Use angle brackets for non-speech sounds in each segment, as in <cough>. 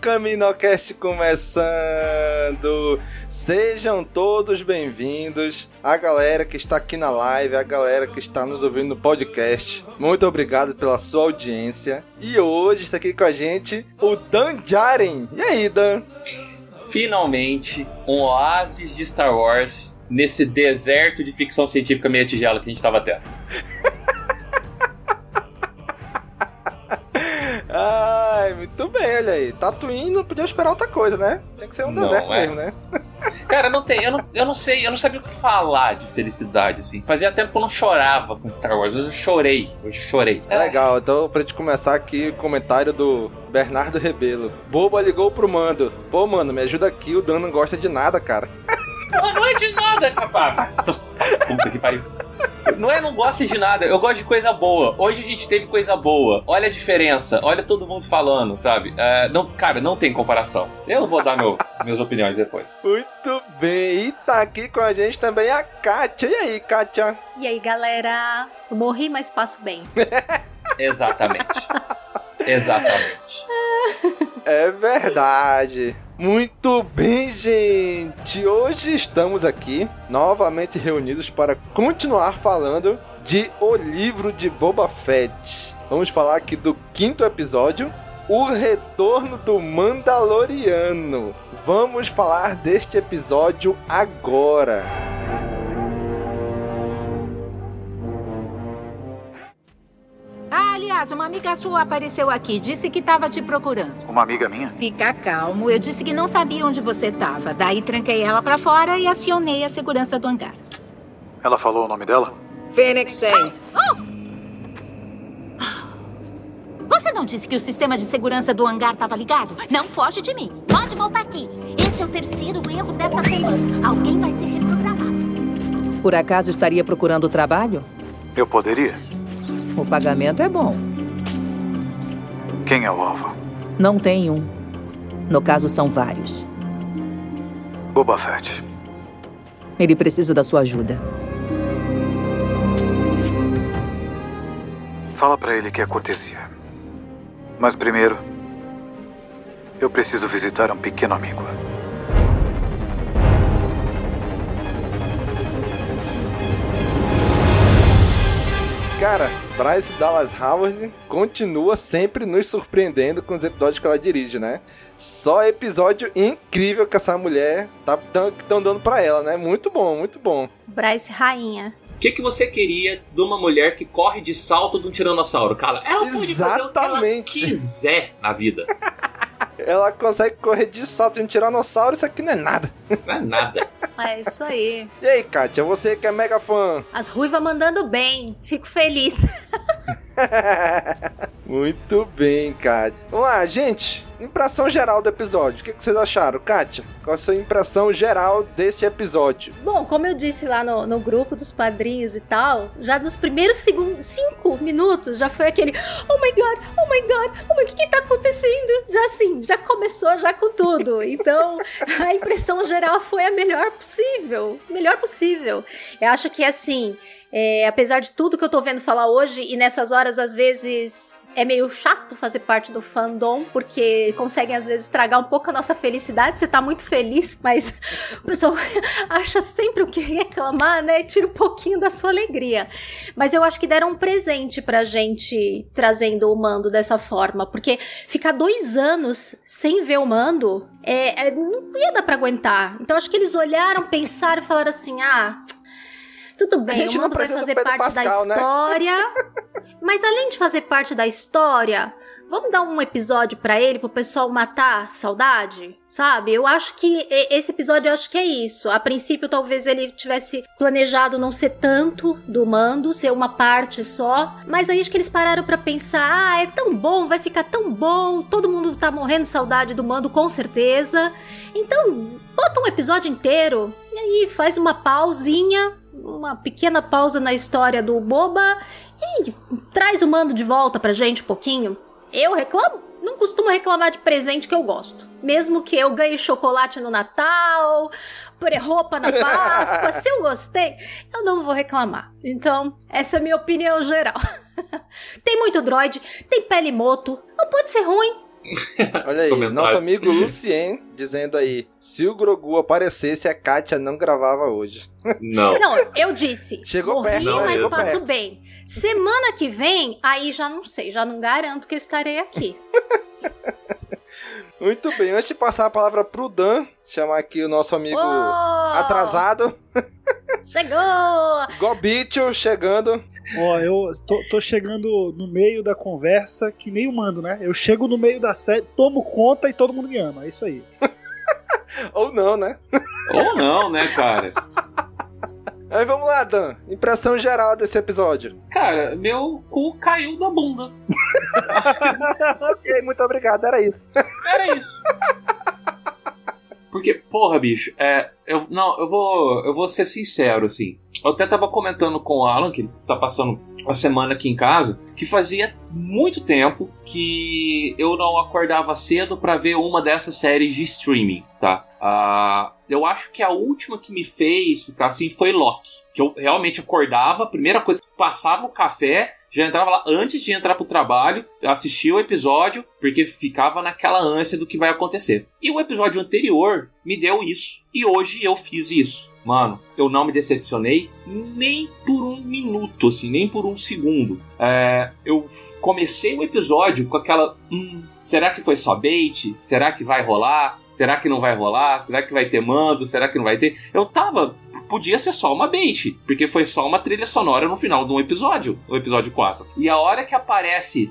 CaminoCast começando! Sejam todos bem-vindos, a galera que está aqui na live, a galera que está nos ouvindo no podcast. Muito obrigado pela sua audiência. E hoje está aqui com a gente o Dan Jaren. E aí, Dan? Finalmente, um oásis de Star Wars nesse deserto de ficção científica meia tigela que a gente estava tendo. Ai, muito bem, olha aí. Tatooine não podia esperar outra coisa, né? Tem que ser um Não, deserto é. mesmo, né? Cara, não tem, eu não, eu não sei, eu não sabia o que falar de felicidade, assim. Fazia tempo que eu não chorava com Star Wars, hoje eu chorei, hoje eu chorei. É legal, então pra gente começar aqui o comentário do Bernardo Rebelo. Boba ligou pro Mando. Pô, mano, me ajuda aqui, o Dan não gosta de nada, cara. Não, não é de nada, capaz. Puta que pariu. Não é não gosto de nada, eu gosto de coisa boa. Hoje a gente teve coisa boa. Olha a diferença, olha todo mundo falando, sabe? É, não, cara, não tem comparação. Eu vou dar meu, <laughs> minhas opiniões depois. Muito bem, e tá aqui com a gente também a Kátia. E aí, Kátia? E aí, galera? Eu morri, mas passo bem. <laughs> Exatamente. Exatamente. É verdade. Muito bem, gente. Hoje estamos aqui novamente reunidos para continuar falando de O Livro de Boba Fett. Vamos falar aqui do quinto episódio, O Retorno do Mandaloriano. Vamos falar deste episódio agora. Ah, aliás, uma amiga sua apareceu aqui, disse que estava te procurando. Uma amiga minha? Fica calmo, eu disse que não sabia onde você estava. Daí tranquei ela pra fora e acionei a segurança do hangar. Ela falou o nome dela? Phoenix Saints. Você não disse que o sistema de segurança do hangar estava ligado? Não foge de mim. Pode voltar aqui. Esse é o terceiro erro dessa semana. Alguém vai ser reprogramado. Por acaso estaria procurando trabalho? Eu poderia. O pagamento é bom. Quem é o alvo? Não tem um. No caso, são vários. Boba Fett. Ele precisa da sua ajuda. Fala pra ele que é cortesia. Mas primeiro, eu preciso visitar um pequeno amigo. Cara, Bryce Dallas Howard continua sempre nos surpreendendo com os episódios que ela dirige, né? Só episódio incrível que essa mulher tá tão, tão dando pra ela, né? Muito bom, muito bom. Bryce Rainha. O que, que você queria de uma mulher que corre de salto de um tiranossauro, cara? Ela pode fazer o que ela Exatamente. quiser na vida. <laughs> Ela consegue correr de salto de um tiranossauro, isso aqui não é nada. Não é nada. <laughs> É isso aí. E aí, Kátia, você que é mega fã. As ruivas mandando bem. Fico feliz. <laughs> <laughs> Muito bem, Kátia. Vamos lá, gente. Impressão geral do episódio. O que, vocês acharam? Kátia, qual a sua impressão geral desse episódio? Bom, como eu disse lá no, no grupo dos padrinhos e tal, já nos primeiros cinco minutos, já foi aquele Oh my god, oh my god, oh my, o que, que tá acontecendo? Já assim, já começou já com tudo. Então, <laughs> a impressão geral foi a melhor possível. Melhor possível. Eu acho que assim. É, apesar de tudo que eu tô vendo falar hoje, e nessas horas, às vezes, é meio chato fazer parte do fandom, porque conseguem, às vezes, estragar um pouco a nossa felicidade. Você tá muito feliz, <laughs> mas o pessoal <laughs> acha sempre o que reclamar, né? Tira um pouquinho da sua alegria. Mas eu acho que deram um presente pra gente trazendo o mando dessa forma, porque ficar dois anos sem ver o mando é, é, não ia dar pra aguentar. Então acho que eles olharam, pensaram e falaram assim: ah. Tudo bem, o mundo vai fazer parte Pascal, da né? história. <laughs> mas além de fazer parte da história, vamos dar um episódio pra ele pro pessoal matar saudade? Sabe? Eu acho que esse episódio eu acho que é isso. A princípio, talvez ele tivesse planejado não ser tanto do mando, ser uma parte só. Mas aí acho que eles pararam pra pensar: ah, é tão bom, vai ficar tão bom. Todo mundo tá morrendo de saudade do mando, com certeza. Então, bota um episódio inteiro e aí faz uma pausinha uma pequena pausa na história do Boba e traz o mando de volta pra gente um pouquinho. Eu reclamo? Não costumo reclamar de presente que eu gosto. Mesmo que eu ganhe chocolate no Natal, roupa na <laughs> Páscoa, se eu gostei, eu não vou reclamar. Então, essa é a minha opinião geral. <laughs> tem muito droid, tem pele moto, não pode ser ruim. Olha aí, Comentário. nosso amigo Lucien dizendo aí: se o Grogu aparecesse, a Kátia não gravava hoje. Não. Não, eu disse. Chegou morri, perto, né? mas Chegou passo perto. bem. Semana que vem, aí já não sei, já não garanto que eu estarei aqui. <laughs> Muito bem, antes de passar a palavra pro Dan, chamar aqui o nosso amigo Oh! atrasado, Chegou! Gobicho chegando. Ó, eu tô, tô chegando no meio da conversa que nem o mando, né? Eu chego no meio da série, tomo conta e todo mundo me ama. É isso aí. <laughs> Ou não, né? Ou não, né, cara? Aí vamos lá, Dan. Impressão geral desse episódio. Cara, meu cu caiu da bunda. <laughs> ok, muito obrigado, era isso. Era isso. <laughs> Porque, porra, bicho, é, eu, não, eu vou, eu vou ser sincero, assim. Eu até tava comentando com o Alan, que tá passando a semana aqui em casa, que fazia muito tempo que eu não acordava cedo pra ver uma dessas séries de streaming, tá? Ah, eu acho que a última que me fez ficar assim foi Loki. Que eu realmente acordava, a primeira coisa passava o café, já entrava lá antes de entrar pro trabalho, assistia o episódio, porque ficava naquela ânsia do que vai acontecer. E o episódio anterior me deu isso. E hoje eu fiz isso. Mano, eu não me decepcionei nem por um minuto, assim, nem por um segundo. É, eu comecei o episódio com aquela. Hum, será que foi só bait? Será que vai rolar? Será que não vai rolar? Será que vai ter mando? Será que não vai ter? Eu tava podia ser só uma bait, porque foi só uma trilha sonora no final de um episódio, o episódio 4. E a hora que aparece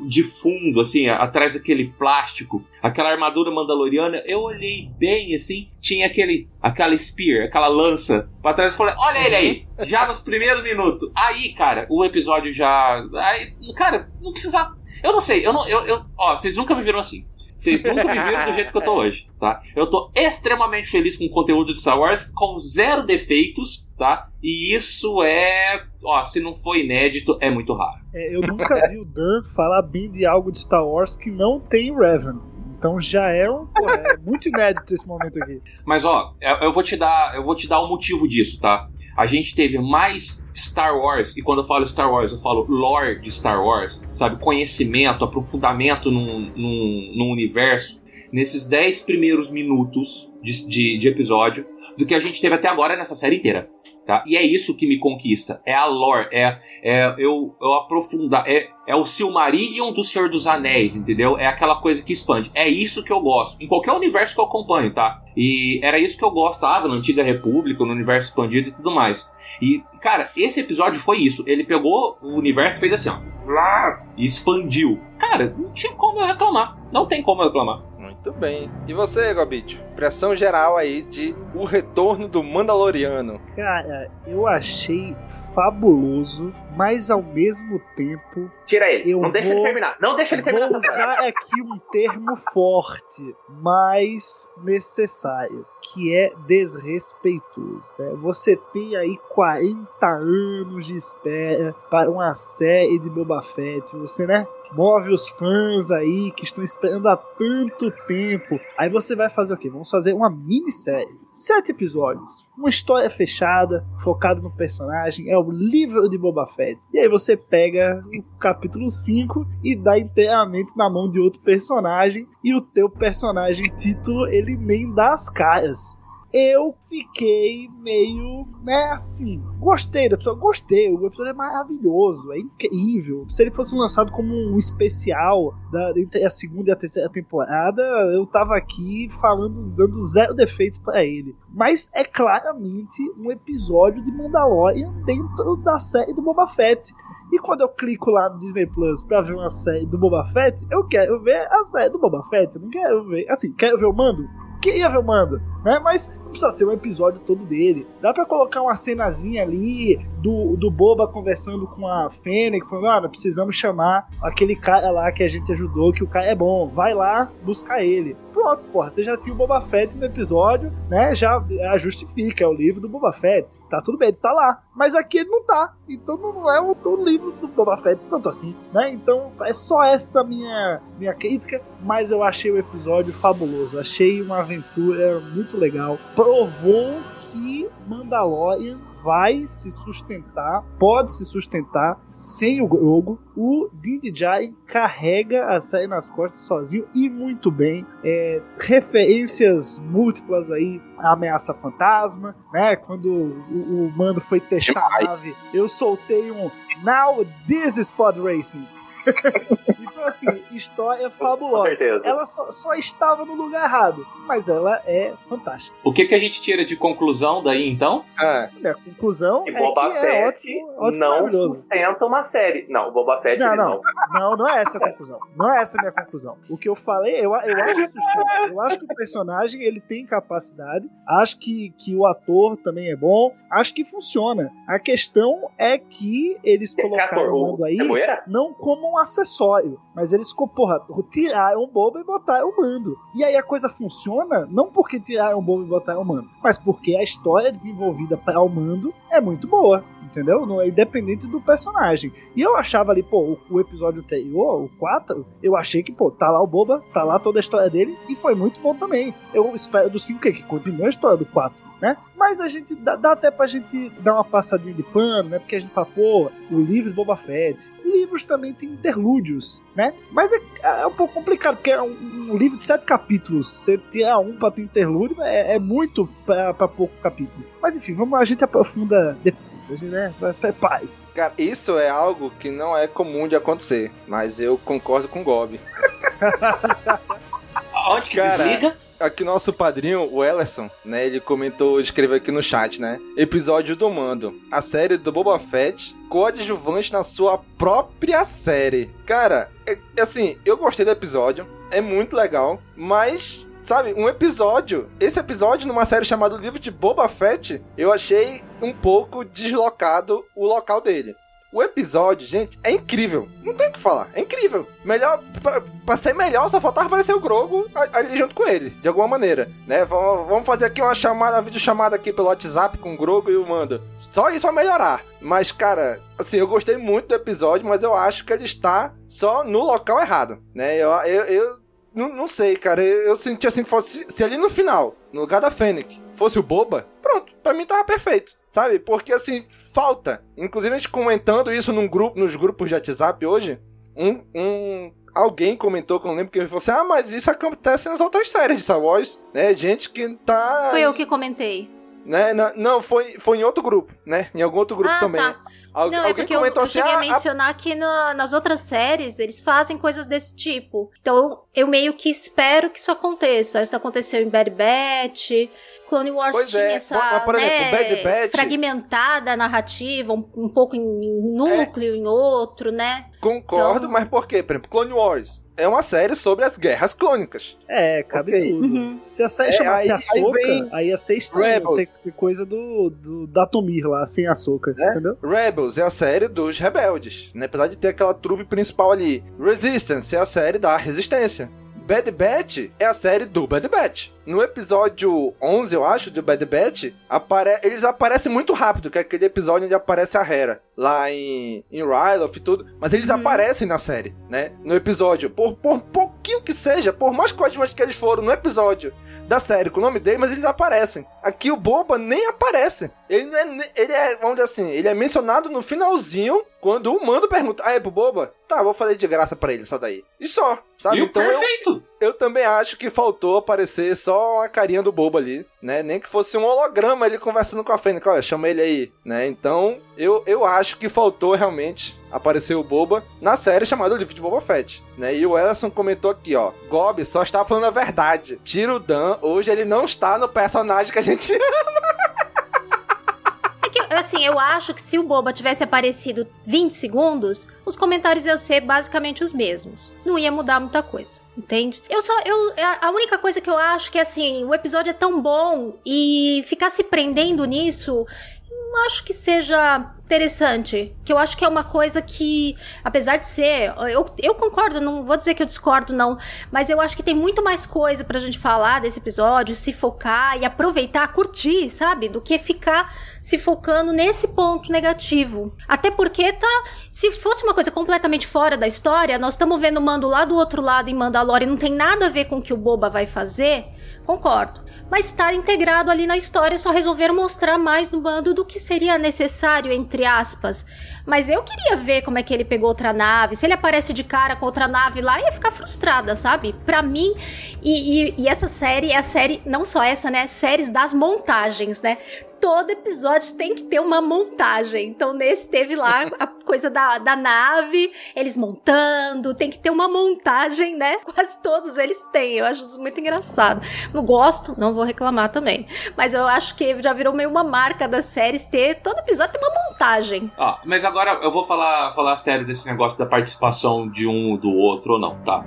de fundo, assim, atrás daquele plástico, aquela armadura mandaloriana, eu olhei bem assim, tinha aquele, aquela spear, aquela lança pra trás e falei, olha ele aí, já nos primeiros minutos. Aí, cara, o episódio já. Aí, cara, não precisa. Eu não sei, eu não. Eu, eu, ó, vocês nunca me viram assim. Vocês nunca me viram do jeito que eu tô hoje, tá? Eu tô extremamente feliz com o conteúdo de Star Wars, com zero defeitos, tá? E isso é. Ó, se não for inédito, é muito raro. É, eu nunca vi o Dan falar bem de algo de Star Wars que não tem Revan. Então já é um. pô, é muito inédito esse momento aqui. Mas ó, eu eu vou te dar, eu vou te dar o motivo disso, tá? A gente teve mais Star Wars, e quando eu falo Star Wars, eu falo lore de Star Wars, sabe? Conhecimento, aprofundamento num, num, num universo, nesses 10 primeiros minutos de, de, de episódio, do que a gente teve até agora nessa série inteira. Tá? E é isso que me conquista. É a lore, é, é eu, eu aprofundar. É, é o Silmarillion do Senhor dos Anéis, entendeu? É aquela coisa que expande. É isso que eu gosto. Em qualquer universo que eu acompanho, tá? E era isso que eu gostava na Antiga República, no universo expandido e tudo mais. E, cara, esse episódio foi isso. Ele pegou o universo e fez assim, ó. Lá, e expandiu. Cara, não tinha como eu reclamar. Não tem como eu reclamar. Muito bem. E você, Gobicho? Impressão geral aí de O Retorno do Mandaloriano. Cara, eu achei fabuloso mas ao mesmo tempo. Tira ele. Eu não deixa vou- ele terminar. Não deixa ele terminar Vou essa usar aqui um termo forte, mas necessário, que é desrespeitoso. né? Você tem aí 40 anos de espera para uma série de Boba Fett. Você, né, move os fãs aí que estão esperando há tanto tempo. Aí você vai fazer o quê? Vamos fazer uma minissérie. Sete episódios. Uma história fechada, focada no personagem. É o livro de Boba Fett. E aí você pega o capítulo 5 e dá inteiramente na mão de outro personagem. E o teu personagem título, ele nem dá as caras. Eu fiquei meio, né, assim. Gostei do episódio, gostei. O episódio é maravilhoso, é incrível. Se ele fosse lançado como um especial da, entre a segunda e a terceira temporada, eu tava aqui falando, dando zero defeitos pra ele. Mas é claramente um episódio de Mandalorian dentro da série do Boba Fett. E quando eu clico lá no Disney Plus pra ver uma série do Boba Fett, eu quero ver a série do Boba Fett. Eu não quero ver. Assim, quero ver o mando? Queria ver o mando, né? Mas não precisa ser um episódio todo dele. Dá pra colocar uma cenazinha ali do, do Boba conversando com a Fennec, falando: ah, precisamos chamar aquele cara lá que a gente ajudou, que o cara é bom. Vai lá buscar ele. Pronto, porra, você já tinha o Boba Fett no episódio, né? Já já justifica, é o livro do Boba Fett. Tá tudo bem, ele tá lá. Mas aqui ele não tá. Então não é o, o livro do Boba Fett tanto assim, né? Então é só essa minha, minha crítica. Mas eu achei o episódio fabuloso. Achei uma aventura muito legal. Provou que Mandalorian vai se sustentar, pode se sustentar sem o Grogu. O Djarin carrega a série nas costas sozinho e muito bem. É, referências múltiplas aí a ameaça fantasma, né? Quando o, o mando foi testar a nave, eu soltei um Now this is pod racing. Então, assim, história fabulosa. Com certeza. Ela só, só estava no lugar errado, mas ela é fantástica. O que, que a gente tira de conclusão daí, então? É. Minha conclusão E é Boba que é Fett ótimo, ótimo não sustenta uma série. Não, Boba Fett Não, não, não, não é essa a conclusão. Não é essa a minha conclusão. O que eu falei, eu, eu acho sustenta. Eu acho que o personagem ele tem capacidade. Acho que, que o ator também é bom. Acho que funciona. A questão é que eles colocaram aí não como um acessório, mas eles, porra, tiraram o bobo e botaram o mando. E aí a coisa funciona não porque tiraram o bobo e botaram o mando, mas porque a história desenvolvida para o mando é muito boa. Entendeu? Não é independente do personagem. E eu achava ali, pô, o, o episódio anterior, o 4, eu achei que, pô, tá lá o Boba, tá lá toda a história dele, e foi muito bom também. Eu espero do 5 que, que continue a história do 4, né? Mas a gente dá, dá até pra gente dar uma passadinha de pano, né? Porque a gente fala, pô, o livro de Boba Fett. Livros também tem interlúdios, né? Mas é, é um pouco complicado, porque é um, um livro de sete capítulos. Você tirar um pra ter interlúdio é, é muito pra, pra pouco capítulo. Mas enfim, vamos a gente aprofunda depois. Né? Paz. Cara, isso é algo que não é comum de acontecer, mas eu concordo com o Gob. <laughs> Onde que Cara, desliga? aqui nosso padrinho, o Ellerson, né, ele comentou, escreveu aqui no chat, né, episódio do Mando, a série do Boba Fett, coadjuvante na sua própria série. Cara, é- é assim, eu gostei do episódio, é muito legal, mas... Sabe, um episódio, esse episódio numa série chamada Livro de Boba Fett, eu achei um pouco deslocado o local dele. O episódio, gente, é incrível. Não tem o que falar. É incrível. Melhor, pra, pra ser melhor, só faltava aparecer o Grogo ali junto com ele, de alguma maneira, né? Vamos, vamos fazer aqui uma chamada, uma videochamada aqui pelo WhatsApp com o Grogo e o Mando. Só isso vai melhorar. Mas, cara, assim, eu gostei muito do episódio, mas eu acho que ele está só no local errado, né? Eu, eu, eu não, não sei, cara. Eu, eu senti assim que fosse. Se ali no final, no lugar da Fennec, fosse o Boba, pronto, pra mim tava perfeito, sabe? Porque assim, falta. Inclusive a gente comentando isso num grupo, nos grupos de WhatsApp hoje, um. um Alguém comentou, que eu não lembro, que ele falou assim: Ah, mas isso acontece nas outras séries de Star Wars, né? Gente que tá. Foi eu que comentei. Né? Não, não, foi, foi em outro grupo, né? Em algum outro grupo Ah, também. tá. Al- Não, é alguém eu, comentou eu assim: cheguei ah, a mencionar que na- nas outras séries eles fazem coisas desse tipo. Então eu meio que espero que isso aconteça. Isso aconteceu em Bad Batch. Clone Wars Pois tinha é, essa mas, por exemplo, né, Bad Batch- fragmentada a narrativa, um, um pouco em em núcleo, em outro, né? Concordo, Então- mas por quê? Por exemplo, Clone Wars é uma série sobre as guerras clônicas. É, cabe Ok. tudo. Uhum. Se a série É, chamasse aí- aí aí, vem ia ser estranho. Ter coisa do, do Datomir lá, sem Açoka, Né? entendeu? Rebels Rebels é a série dos rebeldes, né? Apesar de ter aquela trupe principal ali. Resistance é a série da resistência. Bad Batch é a série do Bad Batch. No episódio 11, eu acho, de Bad Batch, apare eles aparecem muito rápido, que é aquele episódio onde aparece a Hera, lá em, em Ryloth e tudo, mas eles uhum. aparecem na série, né? No episódio, por, por pouquinho que seja, por mais coadjuvantes que eles foram no episódio da série com o nome dele, mas eles aparecem. Aqui o Boba nem aparece. Ele não é, ele é, vamos dizer assim, ele é mencionado no finalzinho, quando o mando pergunta, ah, é pro Boba? Tá, vou fazer de graça para ele, só daí. E só, sabe? E então perfeito! Eu, eu também acho que faltou aparecer só a carinha do Boba ali, né? Nem que fosse um holograma ele conversando com a Fênix, olha, chama ele aí, né? Então, eu, eu acho que faltou realmente aparecer o Boba na série chamada O Livro de Boba Fett, né? E o Ellison comentou aqui, ó, Gob só está falando a verdade. Tira o Dan, hoje ele não está no personagem que a gente <laughs> ama. Assim, eu acho que se o Boba tivesse aparecido 20 segundos, os comentários iam ser basicamente os mesmos. Não ia mudar muita coisa, entende? Eu só. Eu, a única coisa que eu acho que, assim, o episódio é tão bom e ficar se prendendo nisso acho que seja interessante. Que eu acho que é uma coisa que, apesar de ser. Eu, eu concordo, não vou dizer que eu discordo, não. Mas eu acho que tem muito mais coisa pra gente falar desse episódio, se focar e aproveitar, curtir, sabe? Do que ficar se focando nesse ponto negativo. Até porque tá. Se fosse uma coisa completamente fora da história, nós estamos vendo Mando lá do outro lado em Mandalorian, não tem nada a ver com o que o Boba vai fazer. Concordo mas estar integrado ali na história só resolveram mostrar mais no bando do que seria necessário, entre aspas. Mas eu queria ver como é que ele pegou outra nave. Se ele aparece de cara com outra nave lá, ia ficar frustrada, sabe? Pra mim, e, e, e essa série é a série, não só essa, né? Séries das montagens, né? Todo episódio tem que ter uma montagem. Então, nesse teve lá <laughs> a coisa da, da nave, eles montando, tem que ter uma montagem, né? <laughs> Quase todos eles têm. Eu acho isso muito engraçado. Não gosto, não vou reclamar também. Mas eu acho que já virou meio uma marca das séries ter. Todo episódio tem uma montagem. Ó, mas agora eu vou falar, falar sério desse negócio da participação de um do outro ou não, tá?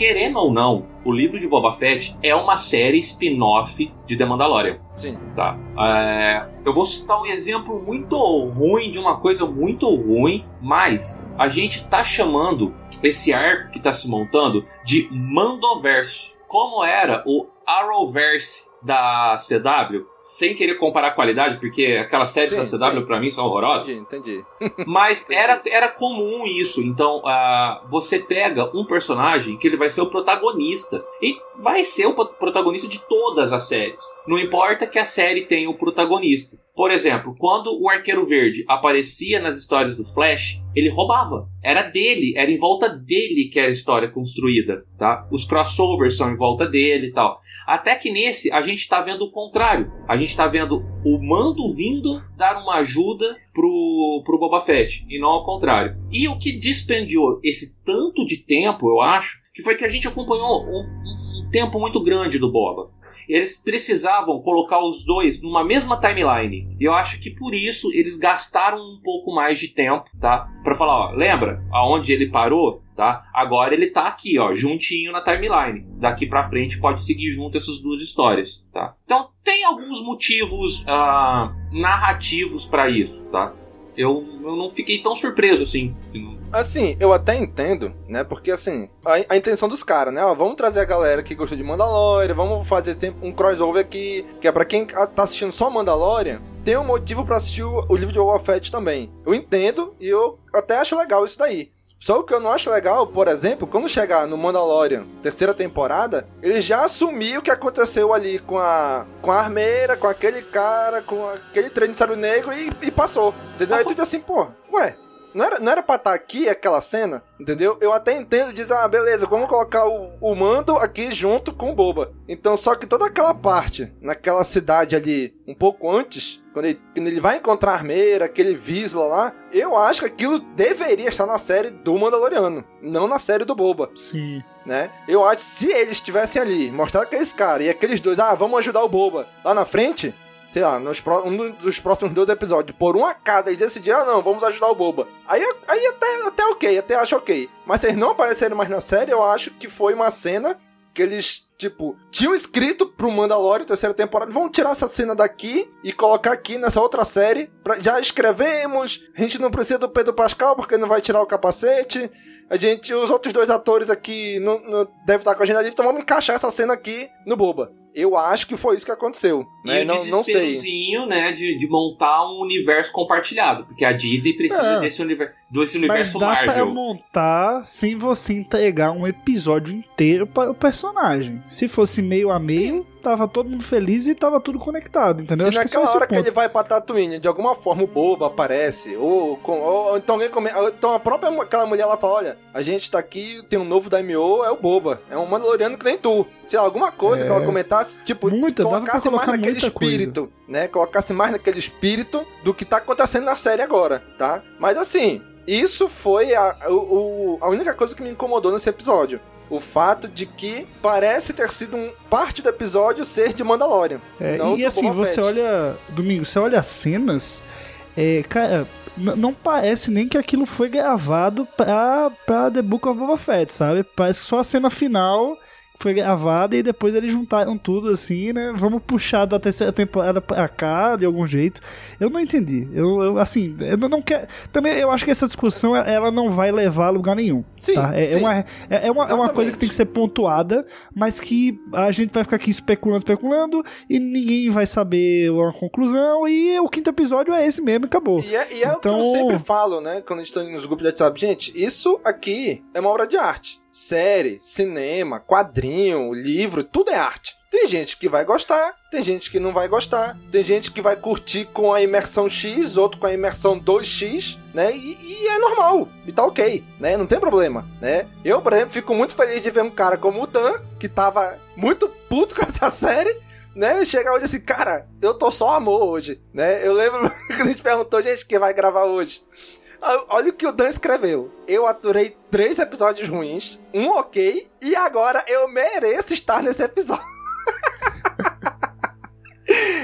Querendo ou não, o livro de Boba Fett é uma série spin-off de The Mandalorian. Sim. Tá. É, eu vou citar um exemplo muito ruim de uma coisa muito ruim, mas a gente tá chamando esse arco que tá se montando de Mandoverso. Como era o Arrowverse da CW, sem querer comparar a qualidade, porque aquelas séries sim, da CW para mim são horrorosas. Entendi, entendi. Mas <laughs> entendi. Era, era comum isso. Então, uh, você pega um personagem que ele vai ser o protagonista. E vai ser o protagonista de todas as séries. Não importa que a série tenha o protagonista. Por exemplo, quando o Arqueiro Verde aparecia nas histórias do Flash, ele roubava. Era dele, era em volta dele que era a história construída, tá? Os crossovers são em volta dele e tal. Até que nesse a gente tá vendo o contrário. A gente tá vendo o Mando vindo dar uma ajuda pro, pro Boba Fett, e não ao contrário. E o que dispendiou esse tanto de tempo, eu acho, que foi que a gente acompanhou um, um tempo muito grande do Boba eles precisavam colocar os dois numa mesma timeline. E eu acho que por isso eles gastaram um pouco mais de tempo, tá? Para falar, ó, lembra aonde ele parou? Tá? Agora ele tá aqui, ó, juntinho na timeline. Daqui para frente pode seguir junto essas duas histórias, tá? Então tem alguns motivos uh, narrativos para isso, tá? Eu, eu não fiquei tão surpreso assim Assim, eu até entendo, né? Porque assim, a, a intenção dos caras, né? Ó, vamos trazer a galera que gostou de Mandalorian, vamos fazer um crossover aqui, que é pra quem tá assistindo só Mandalorian, tem um motivo para assistir o, o livro de Boba Fett também. Eu entendo e eu até acho legal isso daí. Só o que eu não acho legal, por exemplo, quando chegar no Mandalorian, terceira temporada, ele já assumiu o que aconteceu ali com a com a armeira, com aquele cara, com aquele trem de negro e, e passou. Entendeu? Aí tudo assim, pô, ué, não era, não era pra estar tá aqui aquela cena, entendeu? Eu até entendo dizer, ah, beleza, vamos colocar o, o mando aqui junto com o Boba. Então, só que toda aquela parte, naquela cidade ali, um pouco antes, quando ele, quando ele vai encontrar a armeira, aquele Visla lá, eu acho que aquilo deveria estar na série do Mandaloriano, não na série do Boba. Sim. Né? Eu acho que se eles estivessem ali, mostrar aqueles caras e aqueles dois, ah, vamos ajudar o Boba lá na frente, sei lá, nos um dos próximos dois episódios, por um acaso eles decidiram, ah, não, vamos ajudar o Boba. Aí, aí até, até ok, até acho ok. Mas se eles não aparecerem mais na série, eu acho que foi uma cena que eles, tipo, tinham escrito pro Mandalorian terceira temporada, vamos tirar essa cena daqui e colocar aqui nessa outra série. Pra, já escrevemos, a gente não precisa do Pedro Pascal porque não vai tirar o capacete. A gente, os outros dois atores aqui não, não devem estar com a agenda livre, então vamos encaixar essa cena aqui no Boba. Eu acho que foi isso que aconteceu. Né? E não, não sei. né, de, de montar um universo compartilhado. Porque a Disney precisa É. desse, univer desse Mas universo dá pra Marvel. montar sem você entregar um episódio inteiro para o personagem. Se fosse meio a meio, tava todo mundo feliz e tava tudo conectado, entendeu? Se Acho que é naquela o hora que ele vai pra Tatooine, de alguma forma o Boba aparece, ou, com- ou então alguém come, então a própria aquela mulher lá fala, olha, a gente tá aqui, tem um novo Daimyo, é o Boba, é um Mandaloriano que nem tu. Se alguma coisa É. que ela comentasse, tipo, Muita, colocasse mais naquele muita coisa. espírito, né? Colocasse mais naquele espírito do que tá acontecendo na série agora, tá? Mas assim, isso foi a, o- a única coisa que me incomodou nesse episódio. O fato de que parece ter sido um parte do episódio ser de Mandalorian. É, e assim, Boba você Fett. olha. Domingo, você olha as cenas. É, cara, não parece nem que aquilo foi gravado pra, pra The Book of Boba Fett, sabe? Parece que só a cena final foi gravada e depois eles juntaram tudo assim, né? Vamos puxar da terceira temporada pra cá, de algum jeito. Eu não entendi. Eu, eu, assim, eu não- quero. Também eu acho que essa discussão ela não vai levar a lugar nenhum. Sim, tá? é, é sim. uma, é, é uma, é uma coisa que tem que ser pontuada, mas que a gente vai ficar aqui especulando, especulando, e ninguém vai saber uma conclusão, e o quinto episódio é esse mesmo e acabou. E é, e é o que eu Então- sempre falo, né? Quando a gente tá nos grupos de WhatsApp. Gente, isso aqui é uma obra de arte. Série, cinema, quadrinho, livro, tudo é arte. Tem gente que vai gostar, tem gente que não vai gostar, tem gente que vai curtir com a imersão X, outro com a imersão 2X, né? E, e é normal, e tá ok, né? Não tem problema, né? Eu, por exemplo, fico muito feliz de ver um cara como o Dan, que tava muito puto <laughs> com essa série, né? Chegar hoje assim, cara, eu tô só amor hoje, né? Eu lembro <laughs> que a gente perguntou, gente, quem vai gravar hoje? Ah, Olha o que o Dan escreveu. Eu aturei três episódios ruins, um ok, e agora eu mereço estar nesse episódio. <laughs>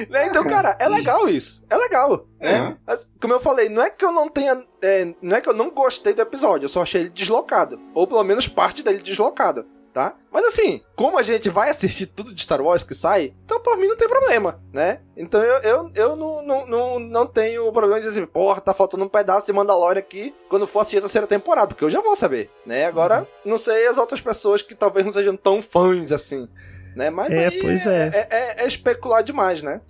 Né? Então, cara, é legal isso. É legal. Né? Mas, como eu falei, não é que eu não tenha. é, não é que eu não gostei do episódio, eu só achei ele deslocado. Ou pelo menos parte dele deslocada. Tá? Mas assim, como a gente vai assistir tudo de Star Wars que sai, então por mim não tem problema, né? Então eu, eu, eu não, não, não, não tenho problema de dizer assim, porra, tá faltando um pedaço de Mandalorian aqui quando for assistir a terceira temporada, porque eu já vou saber, né? Agora, não sei as outras pessoas que talvez não sejam tão fãs assim, né? Mas É, pois é. É, é- é especular demais, né?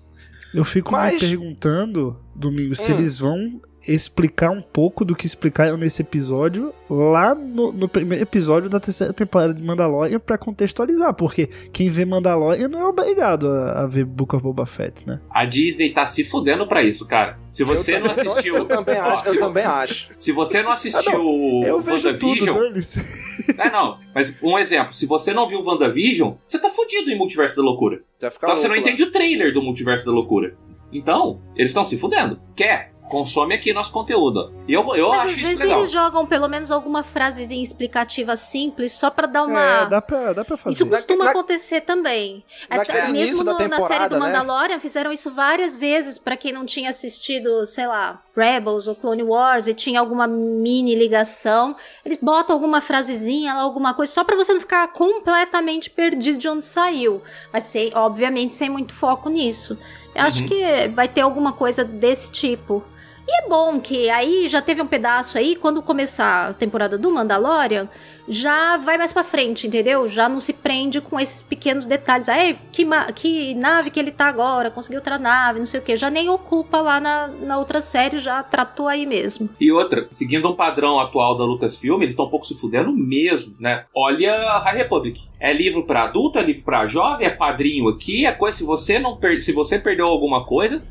Eu fico me Mas- perguntando, Domingo, se Hum. eles vão explicar um pouco do que explicaram nesse episódio lá no, no primeiro episódio da terceira temporada de Mandalorian pra contextualizar, porque quem vê Mandalorian não é obrigado a, a ver Book of Boba Fett, né? A Disney tá se fudendo pra isso, cara. Se você Eu não também- assistiu. eu também acho, Ó, eu se- também acho. Se você não assistiu Ah, o Eu vejo tudo, WandaVision. dane-se. <laughs> É, não. Mas um exemplo: se você não viu o WandaVision, você tá fudido em Multiverso da Loucura. Já fica Então você não louco lá. entende o trailer do Multiverso da Loucura. Então, eles estão se fudendo. Quer? Consome aqui nosso conteúdo. E eu, eu Mas acho às isso vezes legal. eles jogam pelo menos alguma frasezinha explicativa simples só pra dar uma. É, dá pra, dá pra fazer. Isso costuma Na- acontecer também. naquele Até início mesmo no- na série do né? Mandalorian fizeram isso várias vezes pra quem não tinha assistido, sei lá, Rebels ou Clone Wars e tinha alguma mini ligação. Eles botam alguma frasezinha lá, alguma coisa, só pra você não ficar completamente perdido de onde saiu. Mas sem, obviamente sem muito foco nisso. Eu acho Uhum. que vai ter alguma coisa desse tipo. E é bom que aí já teve um pedaço aí, quando começar a temporada do Mandalorian, já vai mais pra frente, entendeu? Já não se prende com esses pequenos detalhes. Ah, que, que nave que ele tá agora, conseguiu outra nave, não sei o que. Já nem ocupa lá na, na outra série, já tratou aí mesmo. E outra, seguindo um padrão atual da Lucasfilm, eles estão um pouco se fudendo mesmo, né? Olha a High Republic. É livro pra adulto, é livro pra jovem, é quadrinho aqui, é coisa. Se você não per... se você perdeu alguma coisa,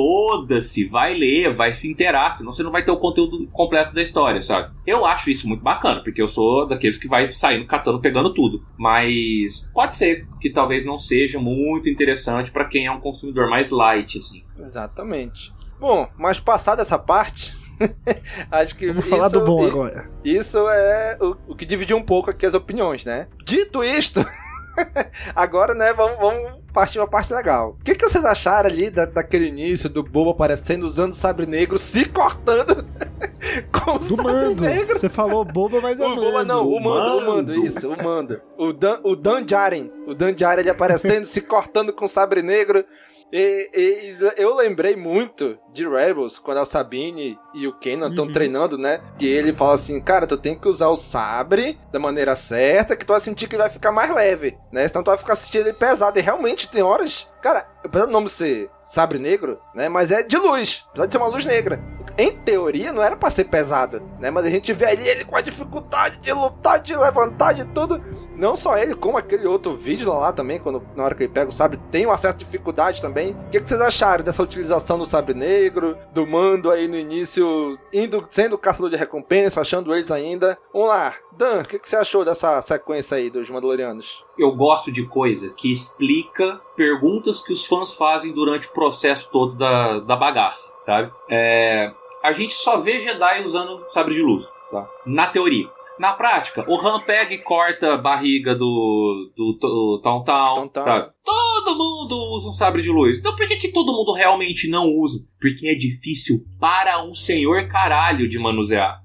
foda-se, vai ler, vai se inteirar, senão você não vai ter o conteúdo completo da história, sabe? Eu acho isso muito bacana, porque eu sou daqueles que vai saindo catando, pegando tudo. Mas pode ser que talvez não seja muito interessante pra quem é um consumidor mais light, assim. Exatamente. Bom, mas passada essa parte, <laughs> acho que Vamos falar isso- do bom agora. Isso é o, o que dividiu um pouco aqui as opiniões, né? Dito isto, <laughs> agora, né, vamos, vamos partir uma parte legal. O que, que vocês acharam ali da, daquele início do Bobo aparecendo usando o sabre negro, se cortando <laughs> com o Do Sabre mando. Negro. Você falou boba, mas é O Boba não, o Mando, o Mando, isso, o Mando. O Dan, o Dan Djarin. O Dan Djarin, ele aparecendo, se cortando com o Sabre Negro. E, e eu lembrei muito de Rebels, quando a Sabine e o Kenan estão Uhum. treinando, né? Que ele fala assim, cara, tu tem que usar o sabre da maneira certa, que tu vai sentir que ele vai ficar mais leve, né? Senão tu vai ficar sentindo ele pesado. E realmente tem horas... Cara, apesar do nome ser sabre negro, né? Mas é de luz, apesar de ser uma luz negra. Em teoria, não era pra ser pesado, né? Mas a gente vê ali ele com a dificuldade de lutar, de levantar, de tudo. Não só ele, como aquele outro vídeo lá também, quando na hora que ele pega o sabre, tem uma certa dificuldade também. O que, que vocês acharam dessa utilização do sabre negro, do mando aí no início, indo sendo caçador de recompensa, achando eles ainda? Vamos lá, Dan, o que, que você achou dessa sequência aí dos Mandalorianos? Eu gosto de coisa que explica perguntas que os fãs fazem durante o processo todo da, da bagaça, sabe? É, a gente só vê Jedi usando sabre de luz, tá? Na teoria. Na prática, o Han pega e corta a barriga do, do, do Town Town, sabe? Todo mundo usa um sabre de luz. Então por que, que todo mundo realmente não usa? Porque é difícil para um senhor caralho de manusear.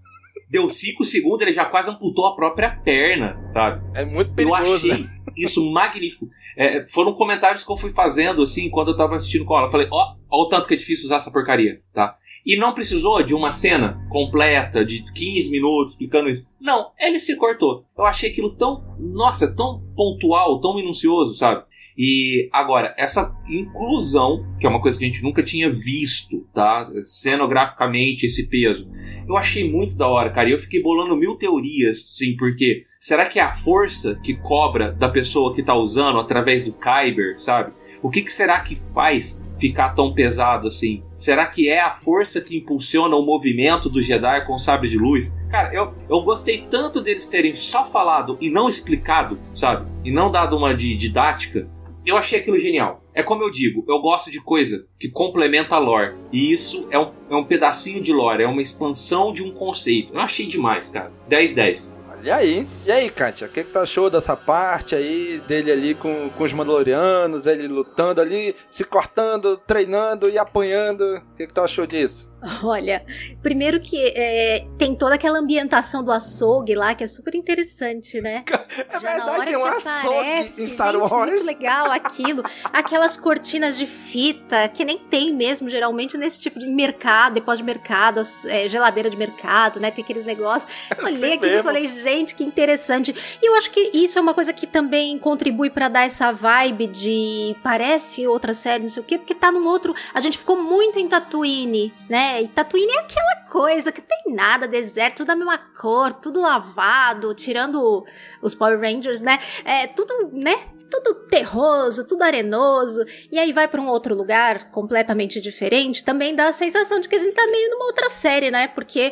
Deu 5 segundos, ele já quase amputou a própria perna, sabe? É muito perigoso, Eu achei isso magnífico. É, foram comentários que eu fui fazendo, assim, quando eu tava assistindo com ela. Eu falei, ó, ó o tanto que é difícil usar essa porcaria, tá? E não precisou de uma cena completa, de 15 minutos, explicando isso. Não, ele se cortou. Eu achei aquilo tão, nossa, tão pontual, tão minucioso, sabe? E agora, essa inclusão, que é uma coisa que a gente nunca tinha visto, tá? Cenograficamente, esse peso. Eu achei muito da hora, cara. E eu fiquei bolando mil teorias, sim, porque será que é a força que cobra da pessoa que tá usando através do Kyber, sabe? O que, que será que faz ficar tão pesado assim? Será que é a força que impulsiona o movimento do Jedi com o sabre de luz? Cara, eu, eu gostei tanto deles terem só falado e não explicado, sabe? E não dado uma de didática. Eu achei aquilo genial. É como eu digo, eu gosto de coisa que complementa a lore. E isso é um, é um pedacinho de lore, é uma expansão de um conceito. Eu achei demais, cara. 10-10. E aí? E aí, Kátia? O que, que tu achou dessa parte aí, dele ali com, com os Mandalorianos, ele lutando ali, se cortando, treinando e apanhando? O que, que tu achou disso? <laughs> Olha, primeiro que é, tem toda aquela ambientação do açougue lá, que é super interessante, né? <laughs> É verdade, tem um açougue aparece, em Star gente, Wars. Muito <laughs> legal aquilo. Aquelas cortinas de fita, que nem tem mesmo, geralmente, nesse tipo de mercado, depois de mercado, é, geladeira de mercado, né? Tem aqueles negócios. Eu Assim olhei aquilo e falei, gente, que interessante. E eu acho que isso é uma coisa que também contribui pra dar essa vibe de parece outra série, não sei o quê, porque tá num outro. A gente ficou muito em Tatooine, né? E Tatooine é aquela coisa que tem nada, deserto, tudo da mesma cor, tudo lavado, tirando os Power Rangers, né? É tudo, né? Tudo terroso, tudo arenoso. E aí vai pra um outro lugar completamente diferente. Também dá a sensação de que a gente tá meio numa outra série, né? Porque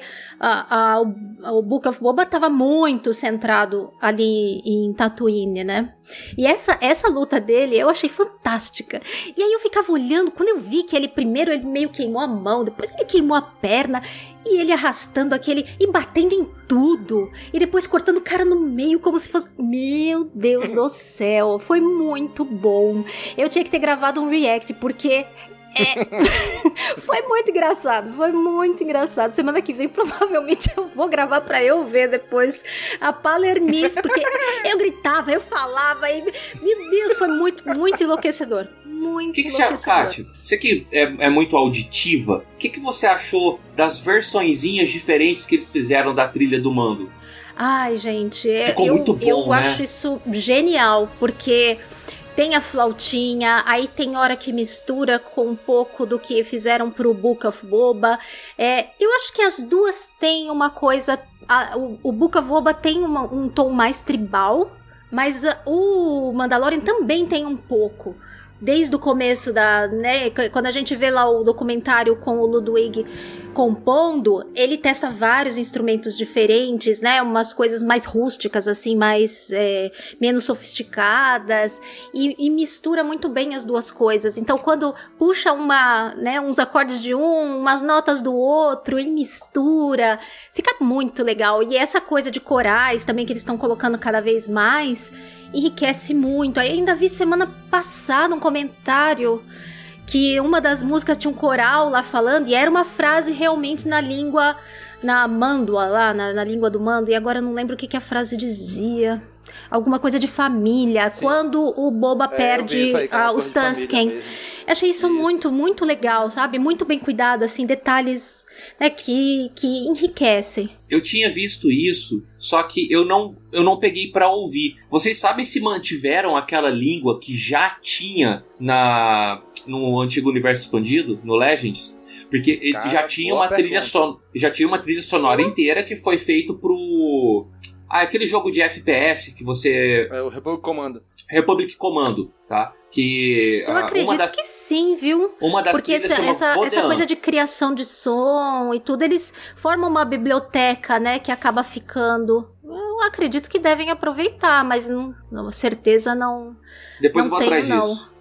o, o Book of Boba tava muito centrado ali em Tatooine, né? E essa, essa luta dele eu achei fantástica. E aí eu ficava olhando, quando eu vi que ele primeiro ele meio queimou a mão, depois ele queimou a perna, e ele arrastando aquele e batendo em tudo, e depois cortando o cara no meio como se fosse. Meu Deus do céu, foi muito bom. Eu tinha que ter gravado um react, porque. é, <laughs> <laughs> foi muito engraçado, foi muito engraçado. Semana que vem provavelmente eu vou gravar pra eu ver depois a Palermice, porque eu gritava, eu falava e meu Deus, foi muito, muito enlouquecedor. Muito O que, que você. Kátia? Você que é, é muito auditiva, o que, que você achou das versõezinhas diferentes que eles fizeram da trilha do mando? Ai, gente, é- Ficou eu, muito bom, eu né? acho isso genial, porque tem a flautinha, aí tem hora que mistura com um pouco do que fizeram pro Book of Boba. É, eu acho que as duas têm uma coisa. a- o, o Book of Boba tem uma- um tom mais tribal, mas ah, o Mandalorian também tem um pouco. Desde o começo da. Né, quando a gente vê lá o documentário com o Ludwig compondo, ele testa vários instrumentos diferentes, né? Umas coisas mais rústicas, assim, mais é, menos sofisticadas, e, e mistura muito bem as duas coisas. Então, quando puxa uma, né, uns acordes de um, umas notas do outro, e mistura, fica muito legal. E essa coisa de corais também que eles estão colocando cada vez mais enriquece muito. Aí ainda vi semana passada um comentário que uma das músicas tinha um coral lá falando e era uma frase realmente na língua na Mandua lá, na, na língua do Mando, e agora eu não lembro o que, que a frase dizia. Alguma coisa de família. Sim. Quando o Boba é, perde aí, uh, os Tusken. Achei isso, isso, muito, muito legal, sabe? Muito bem cuidado, assim, detalhes né, que, que enriquecem. Eu tinha visto isso, só que eu não, eu não peguei para ouvir. Vocês sabem se mantiveram aquela língua que já tinha na no antigo universo expandido, no Legends? Porque Cara, já tinha uma trilha son... já tinha uma trilha sonora inteira que foi feito pro ah, aquele jogo de FPS que você é o Republic Commando. Republic Commando, tá? Que Eu acredito das... que sim, viu? Uma das Porque essa, essa, essa coisa de criação de som e tudo, eles formam uma biblioteca, né, que acaba ficando eu acredito que devem aproveitar, mas não, não certeza não. Depois não vou tenho, atrás não.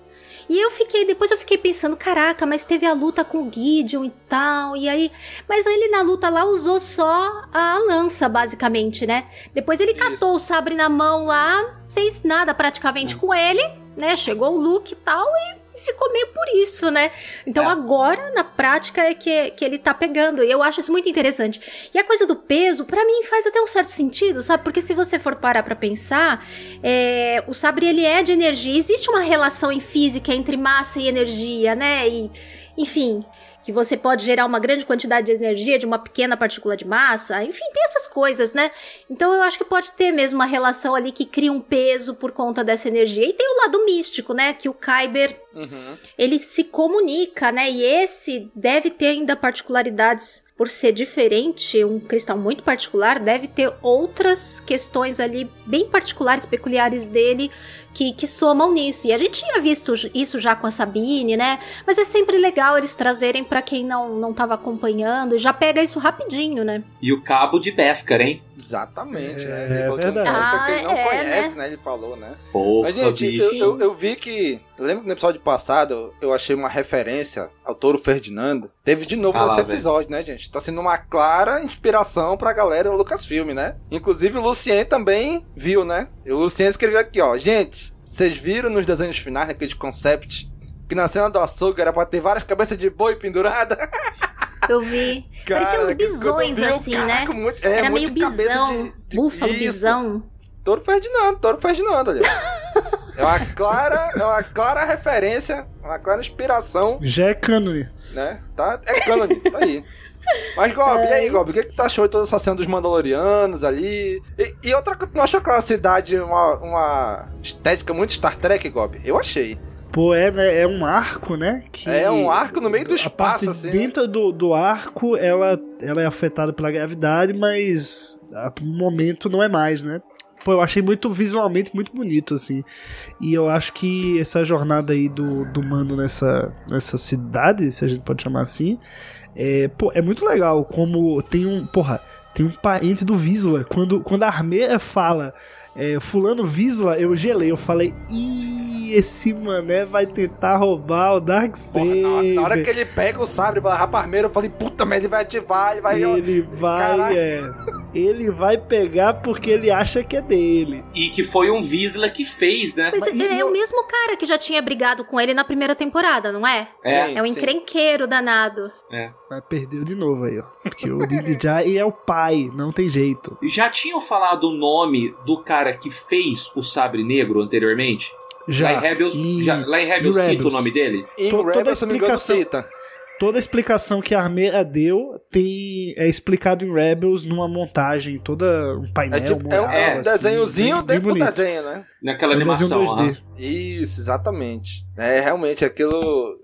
E eu fiquei, depois eu fiquei pensando, caraca, mas teve a luta com o Gideon e tal, e aí, mas ele na luta lá usou só a lança, basicamente, né? Depois ele Isso. catou o sabre na mão lá, fez nada praticamente hum. com ele, né? Chegou o Luke e tal e ficou meio por isso, né? Então é. agora, na prática, é que, que ele tá pegando. E eu acho isso muito interessante. E a coisa do peso, para mim, faz até um certo sentido, sabe? Porque se você for parar pra pensar, é, o sabre ele é de energia. Existe uma relação em física entre massa e energia, né? E, enfim que você pode gerar uma grande quantidade de energia de uma pequena partícula de massa, enfim, tem essas coisas, né? Então eu acho que pode ter mesmo uma relação ali que cria um peso por conta dessa energia. E tem o lado místico, né? Que o Kyber uhum. ele se comunica, né? E esse deve ter ainda particularidades por ser diferente, um cristal muito particular, deve ter outras questões ali bem particulares, peculiares dele que, que somam nisso. E a gente tinha visto isso já com a Sabine, né? Mas é sempre legal eles trazerem para quem não, não tava acompanhando e já pega isso rapidinho, né? E o cabo de Beskar, hein? Exatamente, é, né? Ele falou verdade. que, ah, que ele não é, conhece, né? né? Ele falou, né? Porra, Mas, gente, eu, eu, eu, vi que. Eu lembro que no episódio passado eu achei uma referência ao Touro Ferdinando. Teve de novo ah, nesse episódio, né, gente? Tá sendo uma clara inspiração pra galera do Lucasfilm, né? Inclusive o Lucien também viu, né? E o Lucien escreveu aqui, ó. Gente, vocês viram nos desenhos finais, naquele concept, que na cena do açougue era pra ter várias cabeças de boi pendurada? <laughs> Eu vi. <laughs> Cara, Pareciam uns bisões, vi, assim, né? Muito, é, era meio bisão. De, de, búfalo, isso. bisão. Toro Ferdinando, Toro Ferdinando, ali. <laughs> É uma clara, é uma clara referência, uma clara inspiração. Já é cânone. Né? Tá, é cânone, tá aí. Mas, Gob, é. e aí, Gob, o que, que tu achou de toda essa cena dos Mandalorianos ali? E, e outra coisa, tu não achou aquela cidade uma, uma estética muito Star Trek, Gob? Eu achei. Pô, é, né, é um arco, né? Que é um arco no meio do espaço, assim. Dentro do, do arco, ela, ela é afetada pela gravidade, mas no momento não é mais, né? Pô, eu achei muito visualmente muito bonito, assim. E eu acho que essa jornada aí do, do mano nessa, nessa cidade, se a gente pode chamar assim, é, pô, é muito legal como tem um. Porra, tem um parente do Visla. Quando, quando a Armeira fala é, Fulano Visla, eu gelei. Eu falei, ih, esse mané vai tentar roubar o Dark Saber. Na, hora que ele pega o sabre raparmeiro, eu falei, puta, mas ele vai ativar, ele vai. Ele vai, Caralho. é. Ele vai pegar porque ele acha que é dele. E que foi um Visla que fez, né? Mas, mas é, é o mesmo cara que já tinha brigado com ele na primeira temporada, não é? É, é um encrenqueiro danado. É. Mas perdeu de novo aí, ó. Porque o Didi Jai é o pai, não tem jeito. Já tinham falado o nome do cara que fez o Sabre Negro anteriormente? Já. Lá em Rebels, e... já, lá em Rebels, Rebels. cita o nome dele? Em Rebels, se não me engano, cita toda a explicação que a Armeira deu tem é explicado em Rebels numa montagem, toda um painel. É, tipo, mural, é um assim, desenhozinho bem, dentro bem do desenho, né? Naquela é animação. 2D. Isso, exatamente. É realmente aquilo.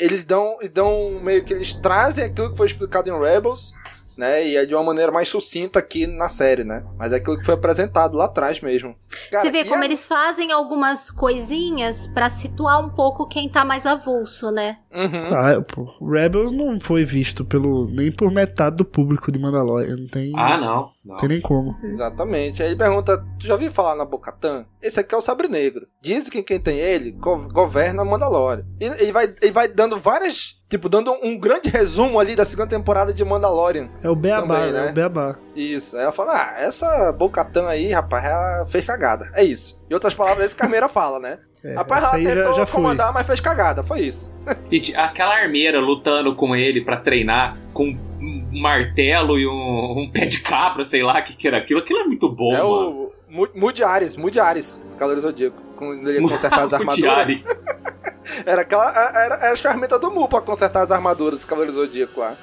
Eles dão, dão meio que eles trazem aquilo que foi explicado em Rebels né? E é de uma maneira mais sucinta aqui na série, né? Mas é aquilo que foi apresentado lá atrás mesmo. Cara, Você vê como a... eles fazem algumas coisinhas para situar um pouco quem tá mais avulso, né? Uhum. Ah, pô, Rebels não foi visto pelo nem por metade do público de Mandalorian, não tem. Ah, não. Não tem nem como. Exatamente. Aí ele pergunta: Tu já ouviu falar na Bocatã? Esse aqui é o Sabre Negro. Diz que quem tem ele go governa Mandalorian. E ele vai, ele vai dando várias. Tipo, dando um grande resumo ali da segunda temporada de Mandalorian. É o Beabá, também, né? É o Beabá. Isso. Aí ela fala: Ah, essa Bocatã aí, rapaz, ela fez cagada. É isso. Em outras palavras, esse Carmeira <laughs> fala, né? É, Rapaz, ela tentou já, já comandar, mas fez cagada, foi isso. <laughs> Gente, aquela armeira lutando com ele para treinar, com um martelo e um, um pé de cabra, sei lá o que, que era aquilo. Aquilo é muito bom, É mano. o Mu- Mude Ares, Mude Ares, Cavaleiro Zodíaco. Quando ele consertar as <laughs> armaduras. Era aquela. Era, era a ferramenta do Mu pra consertar as armaduras do Cavaleiro Zodíaco lá.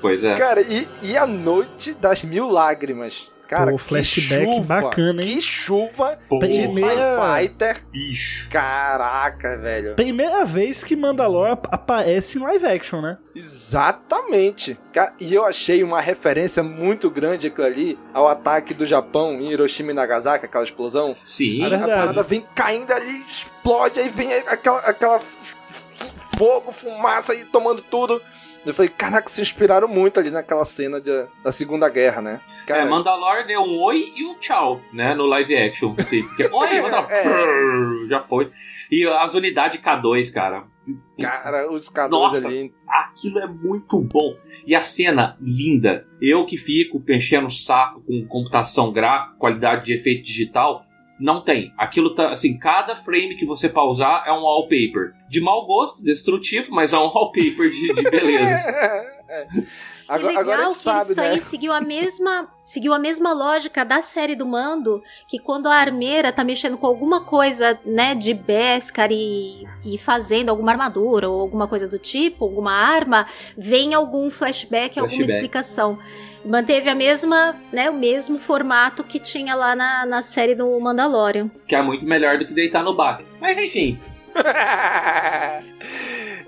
Pois é. Cara, e, e a noite das mil lágrimas. Cara, Pô, que flashback chuva, bacana, hein? Que chuva Pô. de Primeira- TIE Fighter. Bicho. Caraca, velho. Primeira vez que Mandalore ap- aparece em live action, né? Exatamente. Cara, e eu achei uma referência muito grande aquilo ali ao ataque do Japão em Hiroshima e Nagasaki, aquela explosão. Sim. A verdade. parada vem caindo ali, explode, aí vem aquela, aquela fogo, fumaça aí tomando tudo. Eu falei, caraca, se inspiraram muito ali naquela cena de- da Segunda Guerra, né? Cara, É, Mandalore deu um oi e um tchau, né? No live action. Assim, <laughs> porque, oi, Mandalore. É. Prrr, Já foi. E as unidades K2, cara. cara, os caras Nossa. ali. Aquilo é muito bom. E a cena linda. Eu que fico enchendo o saco com computação gráfica, qualidade de efeito digital, não tem. Aquilo tá, assim, cada frame que você pausar é um wallpaper. De mau gosto, destrutivo, mas é um <laughs> wallpaper de, de beleza. <laughs> É. Que Agora, legal agora que sabe, isso né? aí seguiu a mesma <laughs> seguiu a mesma lógica da série do Mando, que quando a armeira tá mexendo com alguma coisa, né, de Beskar e, e fazendo alguma armadura ou alguma coisa do tipo, alguma arma, vem algum flashback, alguma Flashback. explicação. Manteve a mesma, né, o mesmo formato que tinha lá na, na série do Mandalorian. que é muito melhor do que deitar no baque. Mas enfim, <laughs>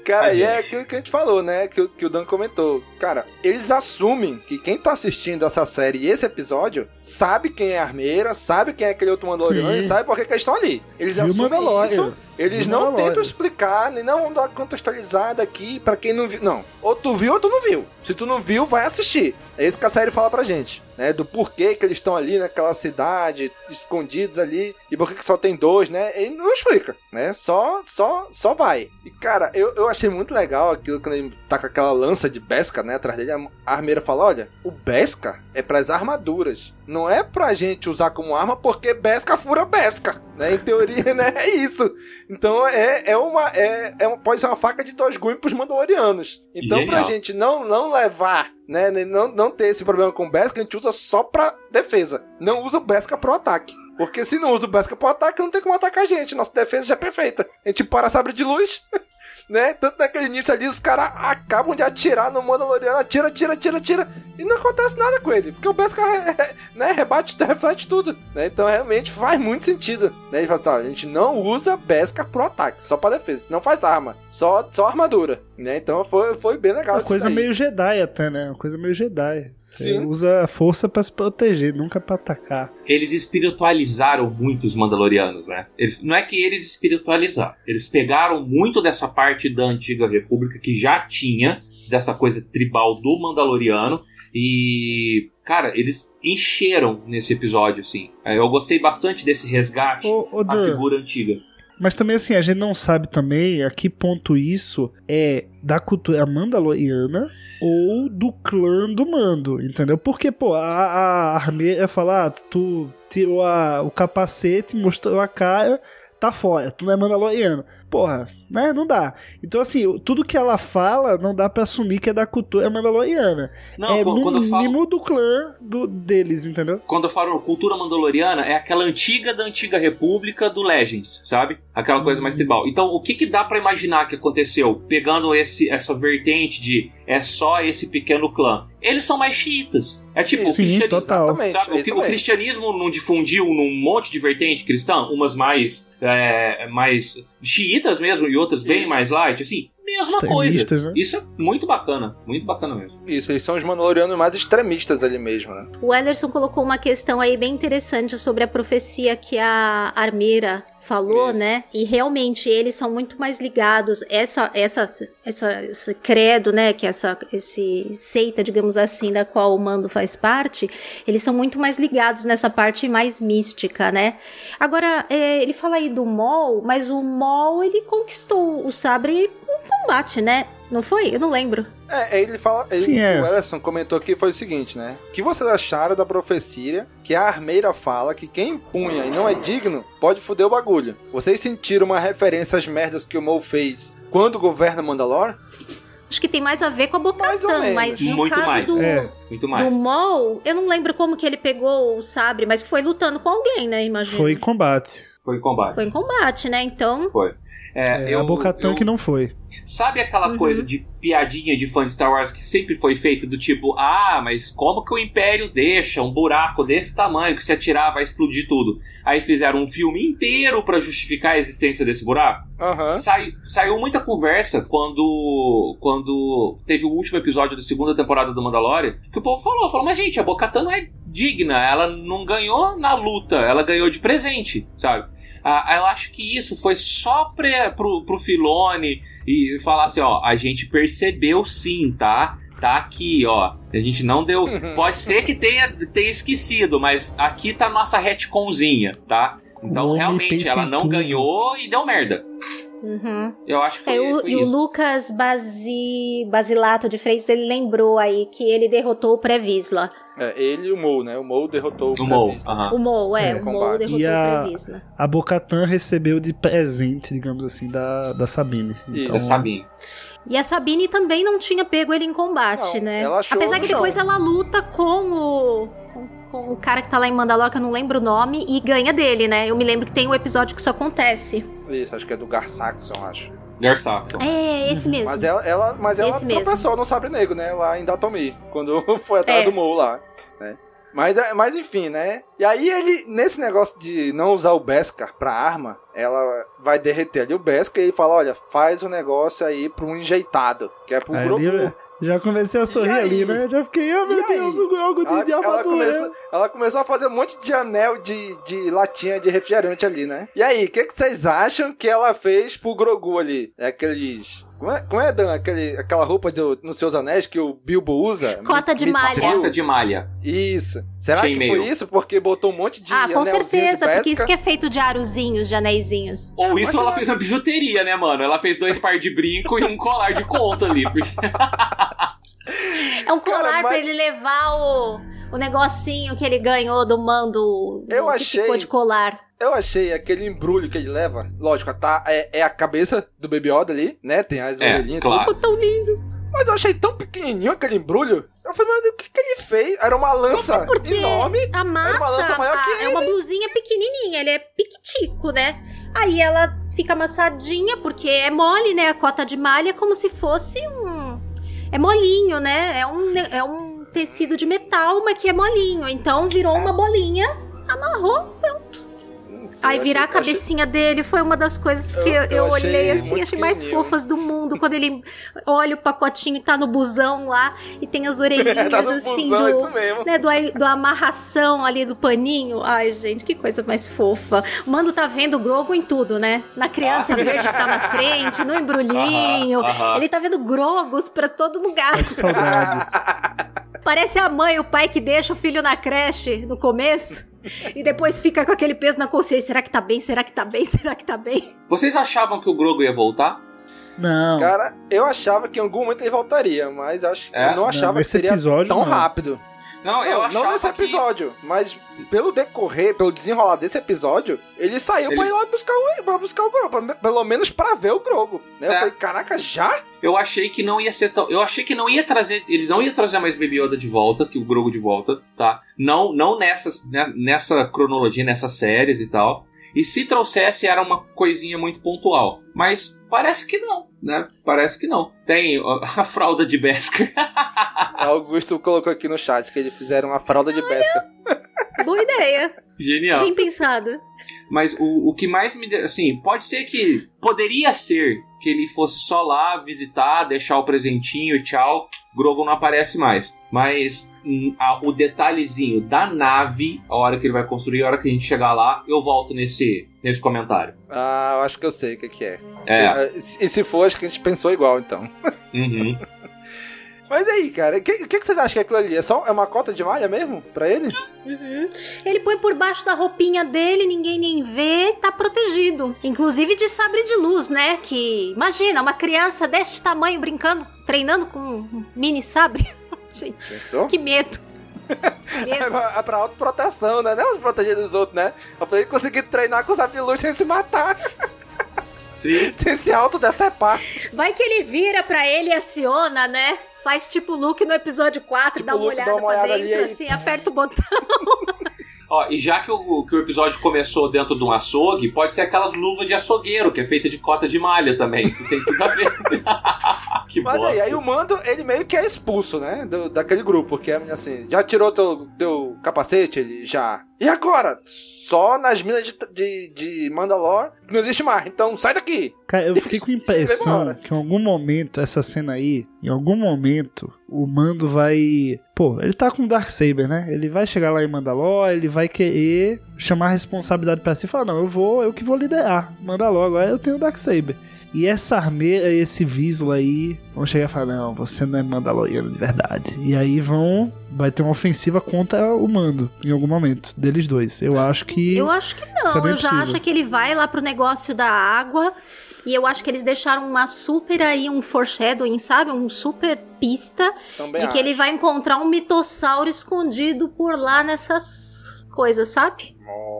Cara, Ai, e é aquilo que a gente falou, né? Que, que o Dan comentou. Cara, eles assumem que quem tá assistindo essa série e esse episódio sabe quem é a armeira, sabe quem é aquele outro Mandaloriano Sim. e sabe por que, eles estão ali. Eles Viu assumem Mandalorian. isso. Eles não Mandalorian. tentam explicar, nem não dar contextualizada aqui pra quem não viu. Não. Ou tu viu ou tu não viu. Se tu não viu, vai assistir. É isso que a série fala pra gente, né? Do porquê que eles estão ali naquela cidade, escondidos ali, e por que só tem dois, né? Ele não explica, né? Só, só, só vai. E cara, eu, eu achei muito legal aquilo quando ele tá com aquela lança de Beskar, né? Atrás dele, a a armeira fala: olha, o Beskar é pras armaduras. Não é pra gente usar como arma porque Beskar fura Beskar, né? Em teoria, <laughs> né? É isso. Então é, é uma. É, é uma- pode ser uma faca de dois gumes pros Mandalorianos. Então, pra Genial. gente não, não levar, né? Não, não ter esse problema com o Beskar, a gente usa só pra defesa. Não usa o Beskar pro ataque. Porque se não usa o Beskar pro ataque, não tem como atacar a gente. Nossa defesa já é perfeita. A gente para sabre de luz. <laughs> Né? Tanto naquele início ali, os caras acabam de atirar no Mandaloriano, atira, atira, atira, atira, e não acontece nada com ele, porque o Beskar né, rebate, <laughs> reflete tudo, né? Então realmente faz muito sentido, né? Ele fala assim, ó, a gente não usa Beskar pro ataque, só pra defesa, não faz arma, só, só armadura, né? Então foi, foi bem legal Uma coisa daí. meio Jedi até, né? Uma coisa meio Jedi. Você usa a força pra se proteger, nunca pra atacar. eles espiritualizaram muito os Mandalorianos, né? Eles, não é que eles espiritualizaram, eles pegaram muito dessa parte da antiga República que já tinha, dessa coisa tribal do Mandaloriano, e. Cara, eles encheram nesse episódio, assim. É, Eu gostei bastante desse resgate Ô, ô, à figura antiga. Mas também assim, a gente não sabe também a que ponto isso é da cultura mandaloriana ou do clã do mando, entendeu? Porque, pô, a, a armeira fala, ah, tu tirou a- o capacete, mostrou a cara, tá fora, tu não é mandaloriano. Porra, né? Não dá. Então, assim, tudo que ela fala não dá pra assumir que é da cultura mandaloriana. Não, é quando- no quando eu falo- mínimo do clã do, deles, entendeu? Quando eu falo cultura mandaloriana, é aquela antiga da antiga república do Legends, sabe? Aquela coisa mais tribal. Então, o que, que dá pra imaginar que aconteceu pegando esse, essa vertente de é só esse pequeno clã? Eles são mais xiitas. É tipo, o, Sim, cristianismo, total. Exatamente, sabe? é O, o cristianismo não difundiu num monte de vertente cristã, umas mais, é, mais xiitas mesmo e outras bem Isso. mais light, assim. Mesma coisa. Né? Isso é muito bacana, muito bacana mesmo. Isso, eles são os Mandalorianos mais extremistas ali mesmo, né? O Ellerson colocou uma questão aí bem interessante sobre a profecia que a armeira falou, Isso. né? E realmente eles são muito mais ligados essa essa essa esse credo, né, que essa esse seita, digamos assim, da qual o Mando faz parte, eles são muito mais ligados nessa parte mais mística, né? Agora, é, ele fala aí do Mol, mas o Mol ele conquistou o sabre com combate, né? Não foi? Eu não lembro. É, ele fala. Ele, Sim, é. O Ellison comentou aqui foi o seguinte, né? O que vocês acharam da profecia que a armeira fala que quem empunha e não é digno pode foder o bagulho? Vocês sentiram uma referência às merdas que o Mo fez quando governa Mandalore? acho que tem mais a ver com a Mais ou Bocatan, menos. mas no Muito caso mais. do, É. Muito mais. do Mol, eu não lembro como que ele pegou o sabre, mas foi lutando com alguém, né? Imagina. Foi em combate. Foi combate. Foi em combate, né? Então. Foi. É, É, eu, a que não foi. Sabe aquela Uhum. coisa de piadinha de fã de Star Wars que sempre foi feita do tipo, ah, mas como que o Império deixa um buraco desse tamanho que se atirar vai explodir tudo? Aí fizeram um filme inteiro pra justificar a existência desse buraco. Aham. Sai- saiu muita conversa quando quando teve o último episódio da segunda temporada do Mandalorian, que o povo falou, falou, mas gente, a Bo-Katan não é digna, ela não ganhou na luta, ela ganhou de presente, sabe? Ah, eu acho que isso foi só pra, pro, pro Filone e falar assim, ó, a gente percebeu sim, tá? Tá aqui, ó. A gente não deu. <laughs> Pode ser que tenha, tenha esquecido, mas aqui tá a nossa retconzinha, tá? Então, O realmente, ela não tudo. ganhou e deu merda. Uhum. Eu acho que foi, É, o, foi e o isso. Lucas Basi, Basilato de Freitas, ele lembrou aí que ele derrotou o Previsla. É, ele e o Mou, né? O Mou derrotou o O aham. O Mo, é, É. o Mo Combate. derrotou E a- o Previsla. A Bocatan recebeu de presente, digamos assim, da, da Sabine. Isso. Então, Eu sabia. E a Sabine também não tinha pego ele em combate, Não, né? ela achou Apesar que depois chão. ela luta com o. com- Com o cara que tá lá em Mandalor, que eu não lembro o nome, e ganha dele, né? Eu me lembro que tem um episódio que isso acontece. Isso, acho que é do Gar Saxon, acho. Gar Saxon. É, esse mesmo. Mas ela, ela, mas ela Esse mesmo. tropeçou no Sabre Negro, né? Lá em Datomi, quando <laughs> foi atrás É. do Mou lá, né? Mas, é- mas enfim, né? E aí ele, nesse negócio de não usar o Beskar pra arma, ela vai derreter ali o Beskar e fala, olha, faz o negócio aí pra um enjeitado, que é pro Grogu. Já comecei a sorrir aí? ali, né? Já fiquei, oh meu E aí? Deus, o Grogu de, Ela, de ela, começou, ela começou a fazer um monte de anel de, de latinha de refrigerante ali, né? E aí, o que, que vocês acham que ela fez pro Grogu ali? É aqueles. Como é, como é Dan? Aquele, aquela roupa do, nos seus anéis que o Bilbo usa? Cota de malha. Mithril? Cota de malha. Isso. Será que Chainmail. foi isso? Porque botou um monte de ah, com certeza, porque isso que é feito de aruzinhos, de anéisinhos. Ou isso Mas ela ela- fez uma bijuteria, né, mano? Ela fez dois par de brinco e um colar de conta ali. Porque... <laughs> É um colar Cara, mas- pra ele levar o, o negocinho que ele ganhou do mando Eu que achei- ficou de colar. Eu achei aquele embrulho que ele leva, lógico, tá, é, é a cabeça do Baby Yoda ali, né? Tem as É, orelhinhas claro. Ficou tão lindo. Mas eu achei tão pequenininho aquele embrulho. Eu falei, mas o que, que ele fez? Era uma lança Porque enorme. a massa uma lança maior que a- é uma blusinha pequenininha, ele é piquitico, né? Aí ela fica amassadinha porque é mole, né? A cota de malha é como se fosse um é molinho, né? É um é um tecido de metal, mas que é molinho. Então virou uma bolinha, amarrou, pronto. Sei, Aí virar a achei- achei- cabecinha dele foi uma das coisas que Eu- eu, eu achei olhei assim, achei mais fofas do mundo. Quando ele olha o pacotinho e tá no busão lá e tem as <laughs> orelhinhas Tá no assim busão, do, isso mesmo. né, do, do amarração ali do paninho. Ai, gente, que coisa mais fofa. O Mando tá vendo o Grogo em tudo, né? Na criança verde que tá na frente, no embrulhinho. Aham, aham. Ele tá vendo Grogos pra todo lugar. Que saudade. Parece a mãe e o pai que deixa o filho na creche no começo e depois fica com aquele peso na consciência. Será que tá bem? Será que tá bem? <laughs> Será que tá bem? Vocês achavam que o Grogo ia voltar? Não. Cara, eu achava que em algum momento ele voltaria, mas acho, É? eu não achava que nesse seria episódio, tão não. rápido. Não, eu Não, não nesse que- episódio, mas pelo decorrer, pelo desenrolar desse episódio, ele saiu pra Ele- ir lá buscar o, pra buscar o Grogo, pra- pelo menos pra ver o Grogo. Né? Eu É. falei, caraca, já? Eu achei que não ia ser tão. Eu achei que não ia trazer. Eles não iam trazer mais Baby Yoda de volta, que o Grogu de volta, tá? Não, não nessas, né, nessa cronologia, nessas séries e tal. E se trouxesse, era uma coisinha muito pontual. Mas parece que não, né? Parece que não. Tem a fralda de Beskar. <laughs> Augusto colocou aqui no chat que eles fizeram uma fralda de pesca. Boa ideia. Genial. Bem pensada. Mas o, o que mais me. Assim, pode ser que. Poderia ser que ele fosse só lá visitar, deixar o presentinho e tchau. Grogu não aparece mais. Mas hum, a- o detalhezinho da nave, a hora que ele vai construir, a hora que a gente chegar lá, eu volto nesse, nesse comentário. Ah, eu acho que eu sei o que, que é. É. E se for, acho que a gente pensou igual, então. Uhum. <laughs> Mas aí, cara, o que, que, que vocês acham que é aquilo ali? É só é uma cota de malha mesmo? Pra ele? Uhum. Ele põe por baixo da roupinha dele, ninguém nem vê, tá protegido. Inclusive de sabre de luz, né? Que imagina, uma criança deste tamanho brincando, treinando com um mini sabre. <laughs> Gente, Pensou? que medo. É pra, é pra autoproteção, né? Não é pra proteger dos outros, né? É pra ele conseguir treinar com sabre de luz sem se matar. Sim. Sem se autodecepar. Vai que ele vira pra ele e aciona, né? Faz tipo o Luke no episódio 4, Tipo dá uma Luke, olhada dá uma pra olhada dentro, ali, aí- assim, aperta o botão. <laughs> Ó, e já que o, que o episódio começou dentro de um açougue, pode ser aquelas luvas de açougueiro, que é feita de cota de malha também. que Tem tudo a ver. <laughs> que Mas bosta. aí, aí o Mando, ele meio que é expulso, né? do- daquele grupo, porque é assim, já tirou teu, teu capacete? Ele já. E agora? Só nas minas de, de, de Mandalore não existe mais, então sai daqui! Cara, eu fiquei com a <laughs> impressão que em algum momento, essa cena aí, em algum momento, o Mando vai. Pô, ele tá com o Darksaber, né? Ele vai chegar lá em Mandalore, ele vai querer chamar a responsabilidade pra si e falar: Não, eu vou, eu que vou liderar Mandalore, agora eu tenho o Darksaber. E essa armeira, esse Visla aí, vão chegar e falar: Não, você não é Mandaloriano de verdade. E aí vão. Vai ter uma ofensiva contra o Mando em algum momento, deles dois. Eu acho que. Eu acho que Isso é não, bem eu já acho que ele vai lá pro negócio da água. E eu acho que eles deixaram uma super aí, um foreshadowing, sabe? Um super pista Também de que ele vai encontrar um mitossauro escondido por lá nessas coisas, sabe?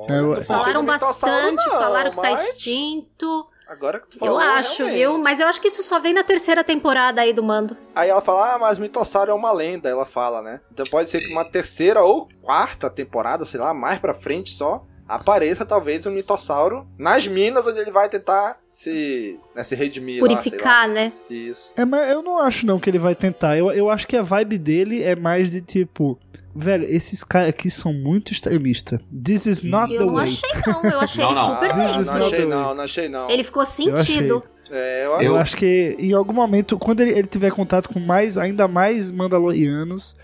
É, eu- Falaram bastante, não, falaram que tá mas extinto. Agora que tu Eu falou, acho, realmente. viu? Mas eu acho que isso só vem na terceira temporada aí do Mando. Aí ela fala, ah, mas Mitossauro é uma lenda, ela fala, né? Então pode ser que uma terceira ou quarta temporada, sei lá, mais pra frente só, apareça talvez um mitossauro nas minas onde ele vai tentar se, né, se redimir lá, Purificar, né? lá. Isso. É, mas eu não acho não que ele vai tentar. Eu, eu acho que a vibe dele é mais de tipo. Velho, esses caras aqui são muito extremistas. This is not Eu the não way. achei, não. Eu achei Não, ele não. super Ah, bem. Não achei não, não achei não. Ele ficou sentido. É, eu, Eu Eu- acho que em algum momento, quando ele, ele tiver contato com mais, ainda mais Mandalorianos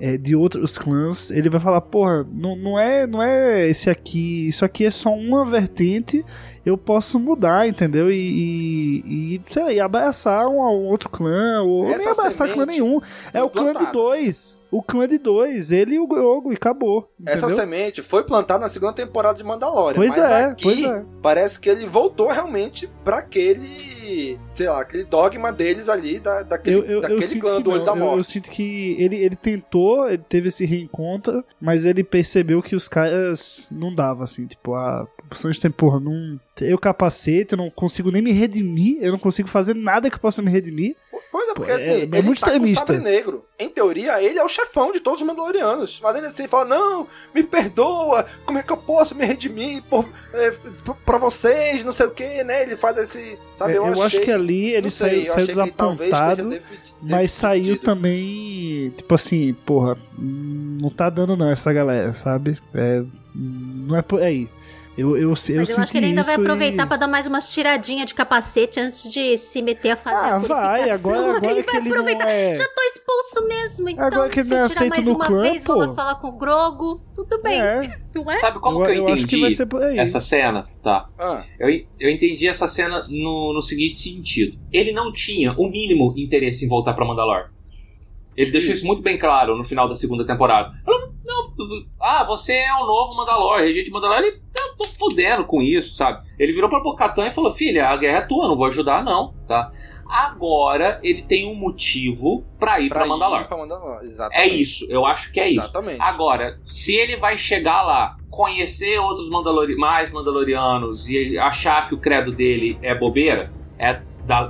é, de outros clãs, ele vai falar, porra, não, não, é, não é esse aqui, isso aqui é só uma vertente, eu posso mudar, entendeu? E, e, e, sei lá, e abraçar um, um outro clã, ou nem Essa abraçar clã nenhum. É o clã de dois. O clã de dois, ele e o Grogu, e acabou. Essa entendeu? semente foi plantada na segunda temporada de Mandalorian. Pois mas é, aqui pois é. parece que ele voltou realmente pra aquele, sei lá, aquele dogma deles ali, da, daquele, Eu, eu, eu daquele sinto clã do olho da Eu- morte. Eu, sinto que ele, ele tentou, ele teve esse reencontro, mas ele percebeu que os caras não dava assim, tipo, a opção de tempo, porra, não. Eu capacete, eu não consigo nem me redimir, eu não consigo fazer nada que possa me redimir. Pois é, porque É, assim, é ele muito tá com o extremista. sabre negro. Em teoria, ele é o chefão de todos os Mandalorianos. Mas ele assim fala: Não, me perdoa, como é que eu posso me redimir por, é, pra vocês, não sei o que, né? Ele faz esse. Sabe, É, eu, eu achei, acho que ali ele sei, saiu, saiu desapontado, mas saiu também, tipo assim, porra, não tá dando não essa galera, sabe? É, não é por aí. Eu, eu, eu, Mas eu, senti acho que ele ainda vai isso e- aproveitar pra dar mais umas tiradinhas de capacete antes de se meter a fazer Ah, a vai, agora- <laughs> agora ele que vai ele não aproveitar. é- Já tô expulso mesmo, então Agora que se não é eu tirar mais uma clã, vez, vou lá falar com o Grogo. Tudo bem, É. <laughs> não é? Sabe como Eu- que eu, eu acho entendi que vai ser por aí. essa cena? Tá. Ah, Eu, eu entendi essa cena no, no seguinte sentido. Ele não tinha o mínimo interesse em voltar pra Mandalor. Ele deixou isso muito bem claro no final da segunda temporada. Não, ah, você é o novo Mandalor, regente Mandalor. Ele, eu tô fudendo com isso, sabe? Ele virou pra Bocatan e falou, filha, a guerra é tua, não vou ajudar não, tá? Agora ele tem um motivo pra ir pra, pra ir Mandalor. pra Mandalor. É isso, eu acho que é isso. Exatamente. Agora, se ele vai chegar lá, conhecer outros Mandalori mais Mandalorianos e achar que o credo dele é bobeira, é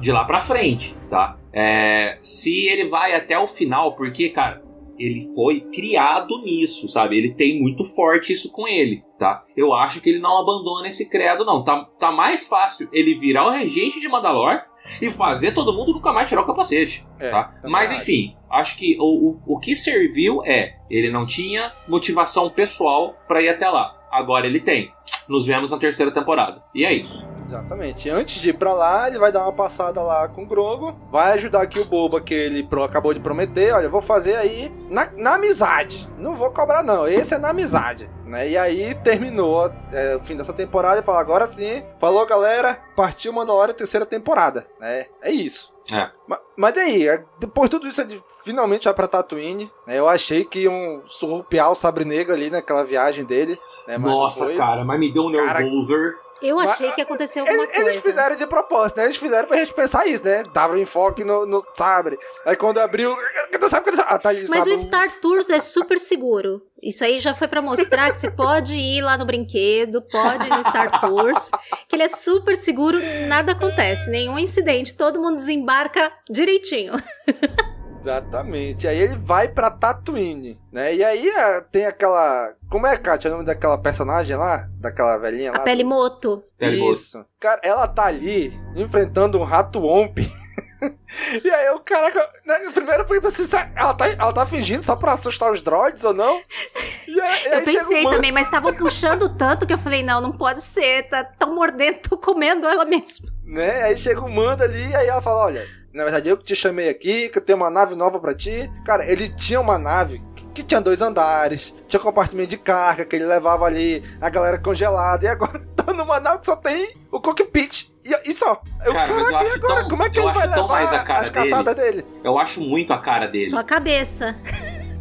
de lá pra frente, tá? É, se ele vai até o final, porque, cara, ele foi criado nisso, sabe? Ele tem muito forte isso com ele, tá? Eu acho que ele não abandona esse credo, não. Tá, tá mais fácil ele virar o regente de Mandalor e fazer todo mundo nunca mais tirar o capacete. É, tá? também Mas enfim, acho que o, o, o que serviu é ele não tinha motivação pessoal pra ir até lá. Agora ele tem. Nos vemos na terceira temporada. E é isso. Exatamente. Antes de ir pra lá, ele vai dar uma passada lá com o Grogo. Vai ajudar aqui o Boba que ele pro- acabou de prometer. Olha, eu vou fazer aí na, na amizade. Não vou cobrar, não. Esse é na amizade. Né? E aí terminou é, o fim dessa temporada e fala: agora sim. Falou, galera. Partiu Mandalorian terceira temporada. Né? É isso. É. Ma- Mas daí, é, depois de tudo isso, ele finalmente vai pra Tatooine. né? Eu achei que iam surrupiar o Sabre Negro ali naquela viagem dele. Né? Mas Nossa, foi. cara, mas me deu um Cara, nervoser. Eu achei que ia acontecer alguma eles, coisa. Eles fizeram de propósito, né? Eles fizeram pra gente pensar isso, né? Dava um enfoque no, no sabre. Aí quando abriu. Sabe que Ah, tá ali, Mas sabe? o Star Tours é super seguro. Isso aí já foi pra mostrar que você pode ir lá no brinquedo, pode ir no Star Tours, que ele é super seguro, nada acontece, nenhum incidente, todo mundo desembarca direitinho. <laughs> Exatamente. Aí ele vai pra Tatooine, né? E aí é, tem aquela. Como é, Kátia, o nome daquela personagem lá? Daquela velhinha lá? A pele moto. Isso. Cara, ela tá ali enfrentando um rato omp. <laughs> e aí o cara. Né, primeiro eu pensei, ela tá, ela tá fingindo só pra assustar os droids ou não? E aí, eu pensei um também, mas estavam puxando tanto que eu falei, não, não pode ser, tá tão mordendo, tô comendo ela mesmo. Né? Aí chega o mando ali, e aí ela fala, olha, na verdade, eu que te chamei aqui, que eu tenho uma nave nova para ti. Cara, ele tinha uma nave que, tinha dois andares, tinha compartimento de carga que ele levava ali, a galera congelada, e agora <laughs> tá numa nave que só tem o cockpit. E, e só. Eu, cara, caraca, eu acho agora? tão, Como é que ele vai levar mais a cara as caçadas dele? dele? Eu acho muito a cara dele. Só a cabeça.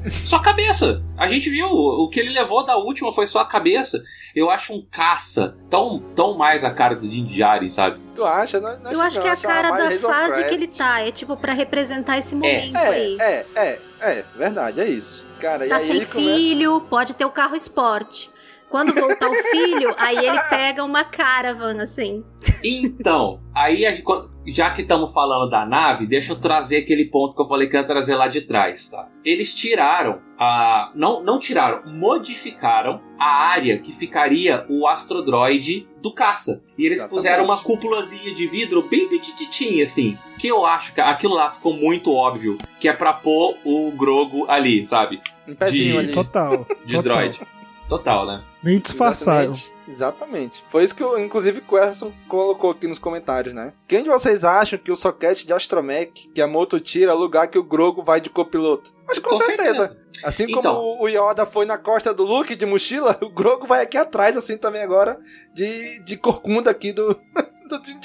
Só a cabeça. A gente viu, o que ele levou da última foi só a cabeça. Eu acho um caça tão, tão mais a cara do Din Djarin, sabe? Tu acha? Não, não eu acho que é a cara da Hazel fase que ele tá. É tipo pra representar esse momento É, aí. é, é, é, verdade, é isso. Cara, e Tá aí sem filho, pode ter o carro esporte. Quando voltar o filho, aí ele pega uma caravan, assim. Então, aí a gente- já que estamos falando da nave, deixa eu trazer aquele ponto que eu falei que ia trazer lá de trás, tá? Eles tiraram a. Não, não tiraram, modificaram a área que ficaria o astrodroide do caça. E eles Exatamente. puseram uma cúpulazinha de vidro bem petititinha, assim. Que eu acho que aquilo lá ficou muito óbvio. Que é pra pôr o Grogo ali, sabe? Um pezinho de, ali. Total. De total. droid. Total, né? Nem disfarçaram. Exatamente. Exatamente. Foi isso que, eu, inclusive, o Erson colocou aqui nos comentários, né? Quem de vocês acham que o soquete de Astromech que a moto tira é o lugar que o Grogo vai de copiloto? Mas com, Com certeza. certeza. Assim Então. como o Yoda foi na costa do Luke de mochila, <laughs> o Grogo vai aqui atrás, assim também agora, de, de corcunda aqui do, <laughs> do Din.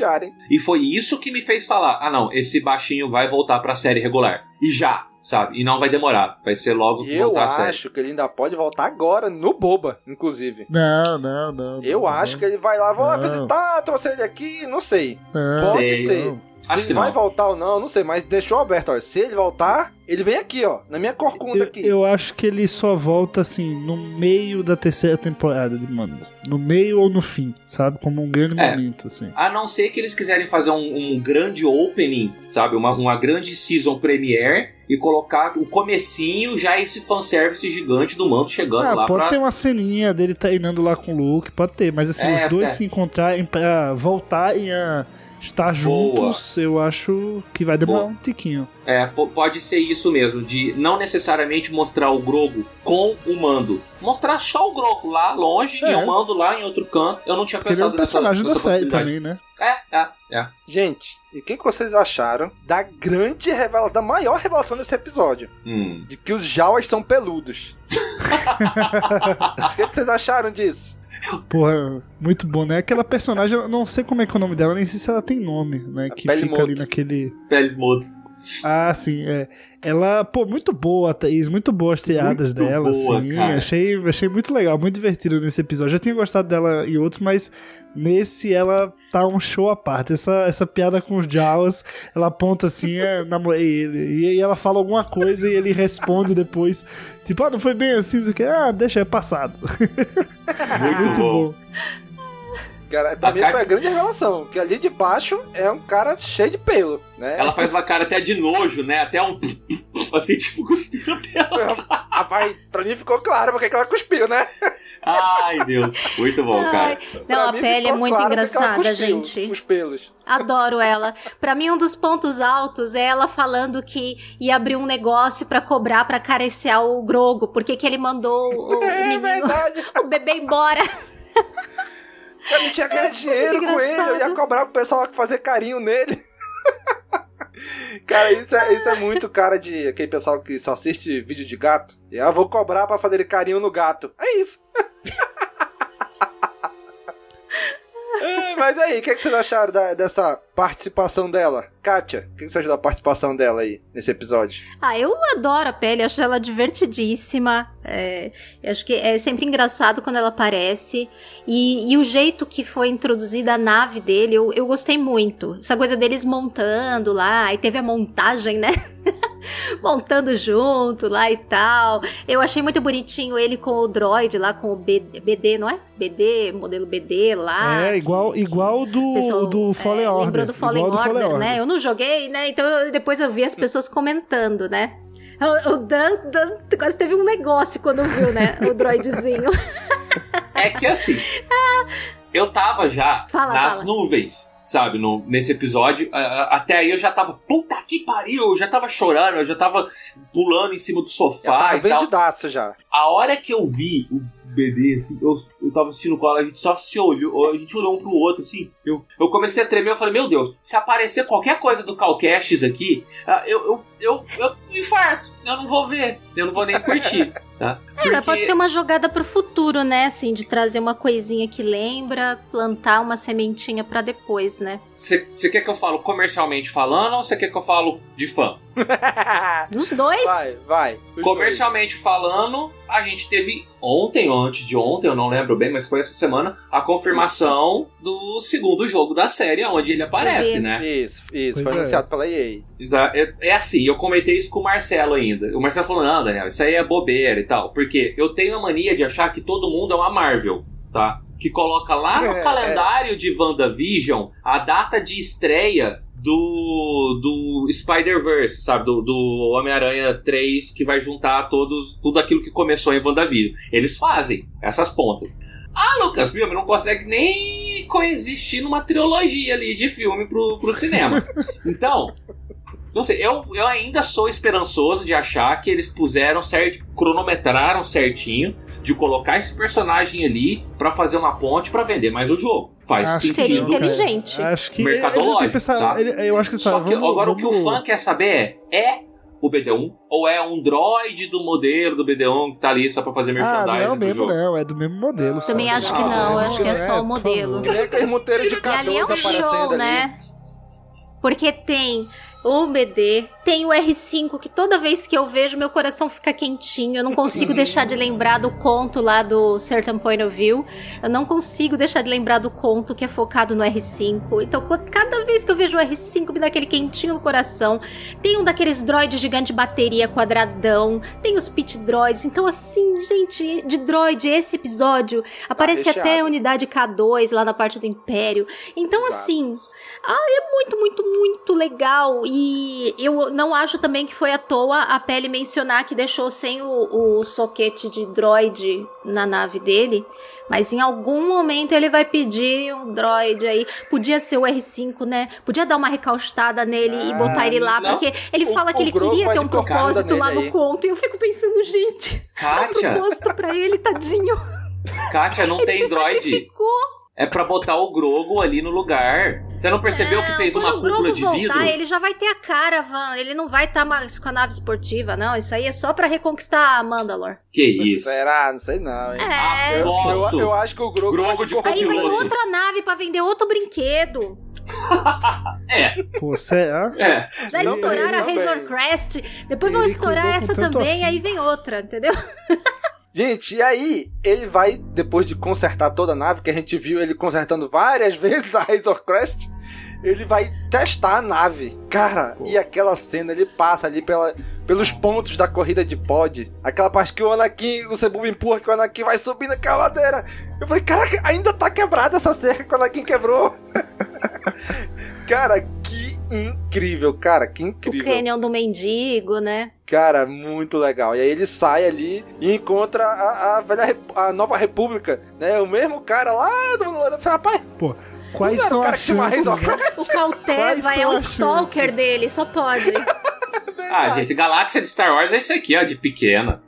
E foi isso que me fez falar: ah, não, esse baixinho vai voltar pra série regular. E já, sabe? E não vai demorar. Vai ser logo que eu voltar a série. acho que ele ainda pode voltar agora, no Boba, inclusive. Não, não, não. Eu não, acho não. que ele vai lá, vou lá Não. visitar, trouxe ele aqui, não sei. Não, Pode Sei. ser. Se que vai não. voltar ou não, não sei, mas deixou aberto, ó. Se ele voltar, ele vem aqui, ó, na minha corcunda Eu, aqui. eu acho que ele só volta assim no meio da terceira temporada de Mando. No meio ou no fim, sabe? Como um grande É. momento, assim. A não ser que eles quiserem fazer um, um grande opening, sabe? Uma, uma grande season premiere e colocar o comecinho, já esse fanservice gigante do manto chegando Ah, lá pode pra... ter uma ceninha dele treinando lá com o Luke, pode ter, mas assim, É, os dois é. se encontrarem pra voltarem a estar juntos, eu acho que vai demorar Boa. um tiquinho. É, po- pode ser isso mesmo, de não necessariamente mostrar o Grogo com o Mando. Mostrar só o Grogo lá longe e É. o Mando lá em outro canto. Eu não tinha Porque ele é um pensado nessa, personagem da série também, né? É, é, é. Gente, e o que, que vocês acharam da grande revelação, da maior revelação desse episódio? Hum. De que os Jawas são peludos. <laughs> O que, que vocês acharam disso? Porra, muito bom, né? Aquela personagem, eu não sei como é que é o nome dela, nem sei se ela tem nome, né? Que fica ali naquele. Pele Moto. Ah, sim, é. Ela, pô, muito boa, Thaís, muito boas as dela, boa, assim. cara. Achei, achei muito legal, muito divertido nesse episódio. Já tinha gostado dela em outros, mas nesse ela tá um show à parte. Essa, essa piada com os Jawas, ela aponta assim, é, namorei ele. E aí ela fala alguma coisa e ele responde depois, tipo, ah, não foi bem assim, o que? Ah, deixa, é passado. <laughs> Muito, bom. Cara, pra A mim Kat- foi a grande revelação. Que ali de baixo é um cara cheio de pelo, né? Ela faz uma cara até de nojo, né? Até um. <laughs> Assim, tipo, cuspindo dela. <laughs> Rapaz, pra mim ficou claro porque que ela cuspiu, né? Ai, Deus. Muito bom, Ai, cara. não, Pra a pele é muito claro engraçada, gente. Os pelos. Adoro ela. Pra mim, um dos pontos altos é ela falando que ia abrir um negócio pra cobrar pra acariciar o Grogo, porque que ele mandou o, o <laughs> É menino, verdade. <laughs> o bebê embora. Eu não tinha <laughs> ganho dinheiro com ele, eu ia cobrar pro pessoal fazer carinho nele. cara, isso é, isso é muito cara de aquele pessoal que só assiste vídeo de gato. E ah, vou cobrar pra fazer carinho no gato. É isso. Ai, <laughs> Mas aí, o que, é que vocês acharam da- dessa participação dela? Kátia, o que, é que você achou da participação dela aí, nesse episódio? Ah, eu adoro a pele, acho ela divertidíssima. É, acho que é sempre engraçado quando ela aparece. E, e o jeito que foi introduzida a nave dele, eu, eu gostei muito. Essa coisa deles montando lá, aí teve a montagem, né? <laughs> <laughs> montando junto lá e tal. Eu achei muito bonitinho ele com o droid lá, com o BD, não é? BD, modelo BD lá. é, igual, igual do, pessoal, do Fallen é, Order. Lembrou do Fallen Order, Fallen né? Eu não joguei, né? Então eu- depois eu vi as pessoas comentando, né? O, o Dan, Dan quase teve um negócio quando viu, né? O <laughs> droidzinho. É que assim, <laughs> eu tava já Fala, nas fala. nuvens, sabe, no, nesse episódio. A- a- Até aí eu já tava, puta que pariu, eu já tava chorando, eu já tava pulando em cima do sofá Já tá e tal. vendidaço já. A hora que eu vi o BD, assim, eu, eu tava assistindo com ela, a gente só se olhou, a gente olhou um pro outro, assim. Eu, eu comecei a tremer, eu falei, meu Deus, se aparecer qualquer coisa do Calcaches aqui, ah, eu, eu, eu, eu infarto. Eu não vou ver, eu não vou nem curtir, <laughs> tá? É, mas pode Porque- ser uma jogada pro futuro, né? Assim, de trazer uma coisinha que lembra, plantar uma sementinha pra depois, né? Você quer que eu falo comercialmente falando ou você quer que eu falo de fã? <laughs> Os dois? Vai, vai. Os Comercialmente falando, a gente teve ontem ou antes de ontem, eu não lembro bem, mas foi essa semana, a confirmação do segundo jogo da série, onde ele aparece, né? Isso, isso. Pois foi é. anunciado pela EA. Da- É, é assim, eu comentei isso com o Marcelo ainda. O Marcelo falou: não, Daniel, isso aí é bobeira e tal. Porque eu tenho a mania de achar que todo mundo é uma Marvel, tá? Que coloca lá no É, calendário de WandaVision a data de estreia do, do Spider-Verse, sabe? Do, do Homem-Aranha 3, que vai juntar todos, tudo aquilo que começou em WandaVision. Eles fazem essas pontas. Ah, Lucas Filme não consegue nem coexistir numa trilogia ali de filme pro, pro cinema. <laughs> Então, não sei, eu, eu ainda sou esperançoso de achar que eles puseram certo, cronometraram certinho de colocar esse personagem ali pra fazer uma ponte pra vender mais o jogo. Faz Acho sentido. Seria inteligente. Acho que Mercadológico, eles pensaram- tá? ele- eu acho que Só sabe, que vamos- agora o que o vamos- fã quer saber é: é o BD1 ou é um droid do modelo do BD1 que tá ali só pra fazer Ah, merchandising não é o do mesmo, jogo? não. É do mesmo modelo. só. Também acho que Ah, não, não, acho que é só o por modelo. monteiro de E ali é K12 um show, ali. né? Porque tem o BD, tem o R5, que toda vez que eu vejo, meu coração fica quentinho. Eu não consigo deixar de lembrar do conto lá do Certain Point of View. Eu não consigo deixar de lembrar do conto que é focado no R5. Então, cada vez que eu vejo o R5, me dá aquele quentinho no coração. Tem um daqueles droids gigante de bateria quadradão. Tem os pit droids. Então, assim, gente, de droid, esse episódio aparece até recheado. a unidade K2 lá na parte do Império. Então, Exato. assim. Ah, é muito, muito, muito legal. E eu não acho também que foi à toa a Pele mencionar que deixou sem o, o soquete de droid na nave dele. Mas em algum momento ele vai pedir um droid aí. Podia ser o R5, né? Podia dar uma recaustada nele e Ah, botar ele lá. não. Porque ele O- fala que ele queria ter um propósito lá no aí. conto. E eu fico pensando, gente, dá um Kátia, propósito pra ele, tadinho. Kátia, não ele tem se droid. sacrificou. É pra botar o Grogo ali no lugar. Você não percebeu que fez Quando uma cúpula de voltar, vidro? ele já vai ter a caravan. Ele não vai estar mais com a nave esportiva, não. Isso aí é só pra reconquistar a Mandalor. Que isso? Será? Não sei não, hein? É. Eu, eu, acho que o Grogu, Grogu de Aí vai ter outra nave pra vender outro brinquedo. <laughs> É, Pô, será? é. Já Não estouraram bem, a Razor bem. Crest. Depois vão Ele estourar cuidou com essa também, aí vem outra, entendeu? <laughs> Gente, e aí ele vai, depois de consertar toda a nave, que a gente viu ele consertando várias <laughs> vezes a Razor Crest, ele vai testar a nave. Cara, e aquela cena, ele passa ali pela, pelos pontos da corrida de pod. Aquela parte que o Anakin, o Cebu empurra, que o Anakin vai subindo aquela ladeira. Eu falei, caraca, ainda tá quebrada essa cerca que o Anakin quebrou. <laughs> cara, que incrível, cara, que O incrível. Canyon do Mendigo, né? Cara, muito legal. E aí ele sai ali e encontra a, a velha Rep- a nova república, né? O mesmo cara lá do Rapaz, Pô, quais são o cara as que chances? O Calteva é o stalker chances? dele, só pode. <laughs> Ah, gente, Galáxia de Star Wars é isso aqui, ó, de pequena.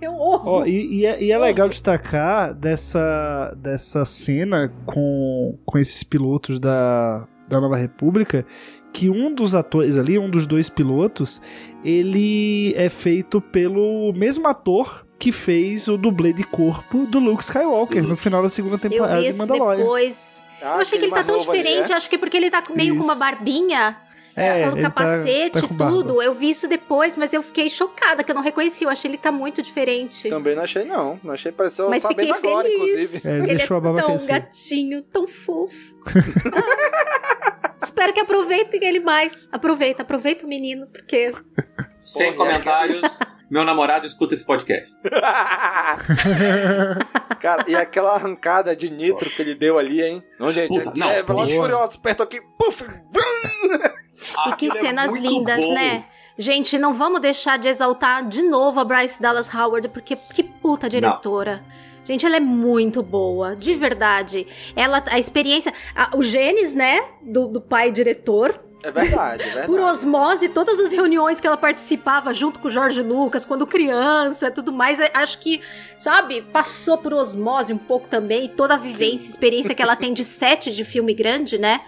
Eu ovo. Ó, e, e é, e é legal destacar dessa, dessa cena com, com esses pilotos da, da Nova República que um dos atores ali, um dos dois pilotos, ele é feito pelo mesmo ator que fez o dublê de corpo do Luke Skywalker no final da segunda Eu temporada vi de isso Mandalorian. depois. Ah, eu achei que ele tá tão novo ali, diferente, é? acho que porque ele tá meio com Isso. uma barbinha. É, ele tá- capacete tá com e barba. tudo. Eu vi isso depois, mas eu fiquei chocada que eu não reconheci. Eu achei ele tá muito diferente. Também não achei, não. Não achei, pareceu Mas sabendo fiquei agora, feliz. inclusive. É, ele ele é deixou a barba tão crescer. gatinho, tão fofo. Ah. <laughs> Espero que aproveitem ele mais. Aproveita, aproveita o menino, porque <laughs> Sem Porra, comentários. Meu namorado escuta esse podcast. <laughs> Cara, e aquela arrancada de nitro que ele deu ali, hein? Não, gente, Puta, aqui não, é Velozes. Furiosos, perto aqui, puf, vrum. E que Aquilo é cenas muito lindas, bom. né? Gente, não vamos deixar de exaltar de novo a Bryce Dallas Howard, porque que puta diretora. Gente, ela é muito boa, de verdade. Ela, a experiência, a- o genes, né, do, do pai diretor, É verdade, é verdade. por osmose, todas as reuniões que ela participava junto com o Jorge Lucas, quando criança, tudo mais, é- acho que, sabe, passou por osmose um pouco também, toda a vivência, experiência que ela tem de <laughs> sete de filme grande, né?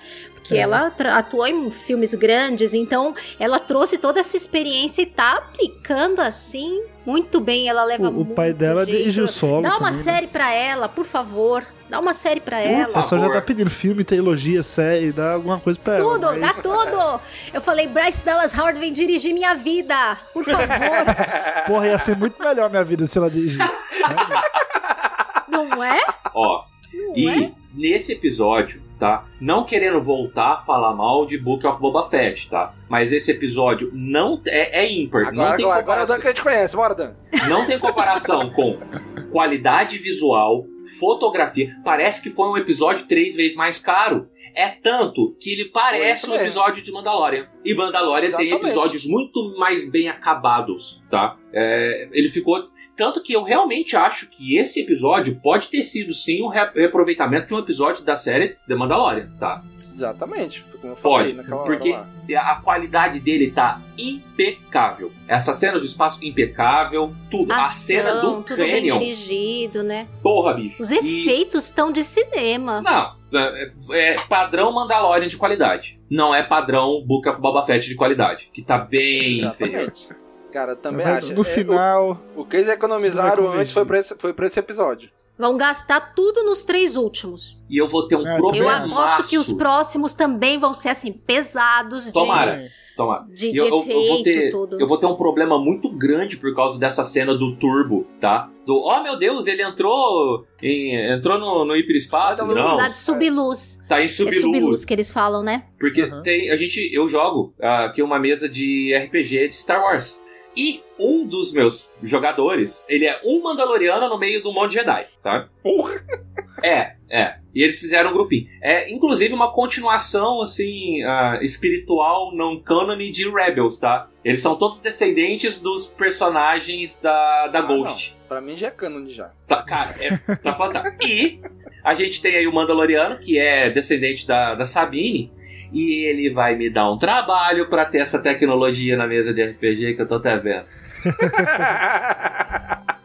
Porque É. ela atuou em filmes grandes, então ela trouxe toda essa experiência e tá aplicando assim muito bem. Ela leva O, o pai dela jeito. dirigiu o solo. Dá uma também, né? série pra ela, por favor. Dá uma série pra O ela. pessoal já tá pedindo filme, trilogia, série, dá alguma coisa pra Tudo, ela. dá mas- tudo! Eu falei, Bryce Dallas Howard vem dirigir minha vida, por favor. <laughs> Porra, ia ser muito melhor minha vida se ela dirigisse. Não é? Ó, Não e é? nesse episódio, tá? Não querendo voltar a falar mal de Book of Boba Fett, tá? Mas esse episódio não é, é ímpar. não Agora, tem agora, agora é o. Dan que a gente conhece, bora, Dan. Não tem comparação <laughs> com qualidade visual, fotografia. Parece que foi um episódio três vezes mais caro. É tanto que ele parece um episódio de Mandalorian. E Mandalorian tem Exatamente. episódios muito mais bem acabados, tá? É, ele ficou. Tanto que eu realmente acho que esse episódio pode ter sido sim um re- reaproveitamento de um episódio da série The Mandalorian, tá? Exatamente, foi como eu falei Pode, naquela porque hora lá. a qualidade dele tá impecável. Essa cena do espaço impecável, tudo. a cena do tudo bem Canyon, dirigido, né? porra, bicho. Os efeitos estão de cinema. Não, é, é padrão Mandalorian de qualidade. Não é padrão Book of Boba Fett de qualidade. Que tá bem inferior. Exatamente. Cara, também acho. No É, final. o, o que eles economizaram antes foi pra, esse, foi pra esse episódio. Vão gastar tudo nos três últimos. E eu vou ter um É, Eu problema. aposto que os próximos também vão ser assim, pesados de. Tomara. Tomara. De- de eu, eu- eu vou ter, tudo. eu vou ter um problema muito grande por causa dessa cena do Turbo, tá? Do, oh meu Deus, ele entrou em, entrou no, no hiperespaço. Não, Velocidade subluz. tá em É subluz. subluz que eles falam, né? Porque Uhum. tem, a gente, eu jogo ah, aqui uma mesa de RPG de Star Wars. E um dos meus jogadores, ele é um Mandaloriano no meio do monte Jedi, sabe? Porra! É, é. E eles fizeram um grupinho. É, inclusive, uma continuação, assim, ah, espiritual, não cânone de Rebels, tá? Eles são todos descendentes dos personagens da, da Ah, Ghost. não. Pra mim já é canon já. Tá, cara, é, tá fantástico. E a gente tem aí o Mandaloriano, que é descendente da, da Sabine. E ele vai me dar um trabalho pra ter essa tecnologia na mesa de RPG que eu tô até vendo. <laughs>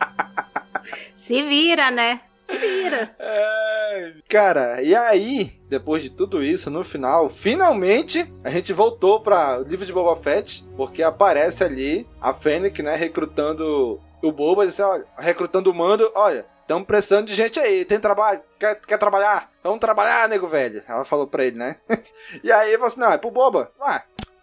Se vira, né? Se vira. É, Cara, e aí, depois de tudo isso, no final, finalmente a gente voltou para o livro de Boba Fett, porque aparece ali a Fennec, né, recrutando o Boba, disse, olha, recrutando o Mando, olha, estamos precisando de gente aí, tem trabalho, quer, quer trabalhar? Vamos trabalhar, nego velho. Ela falou pra ele, né? <laughs> e aí ele falou assim, não, é pro Boba. Ah,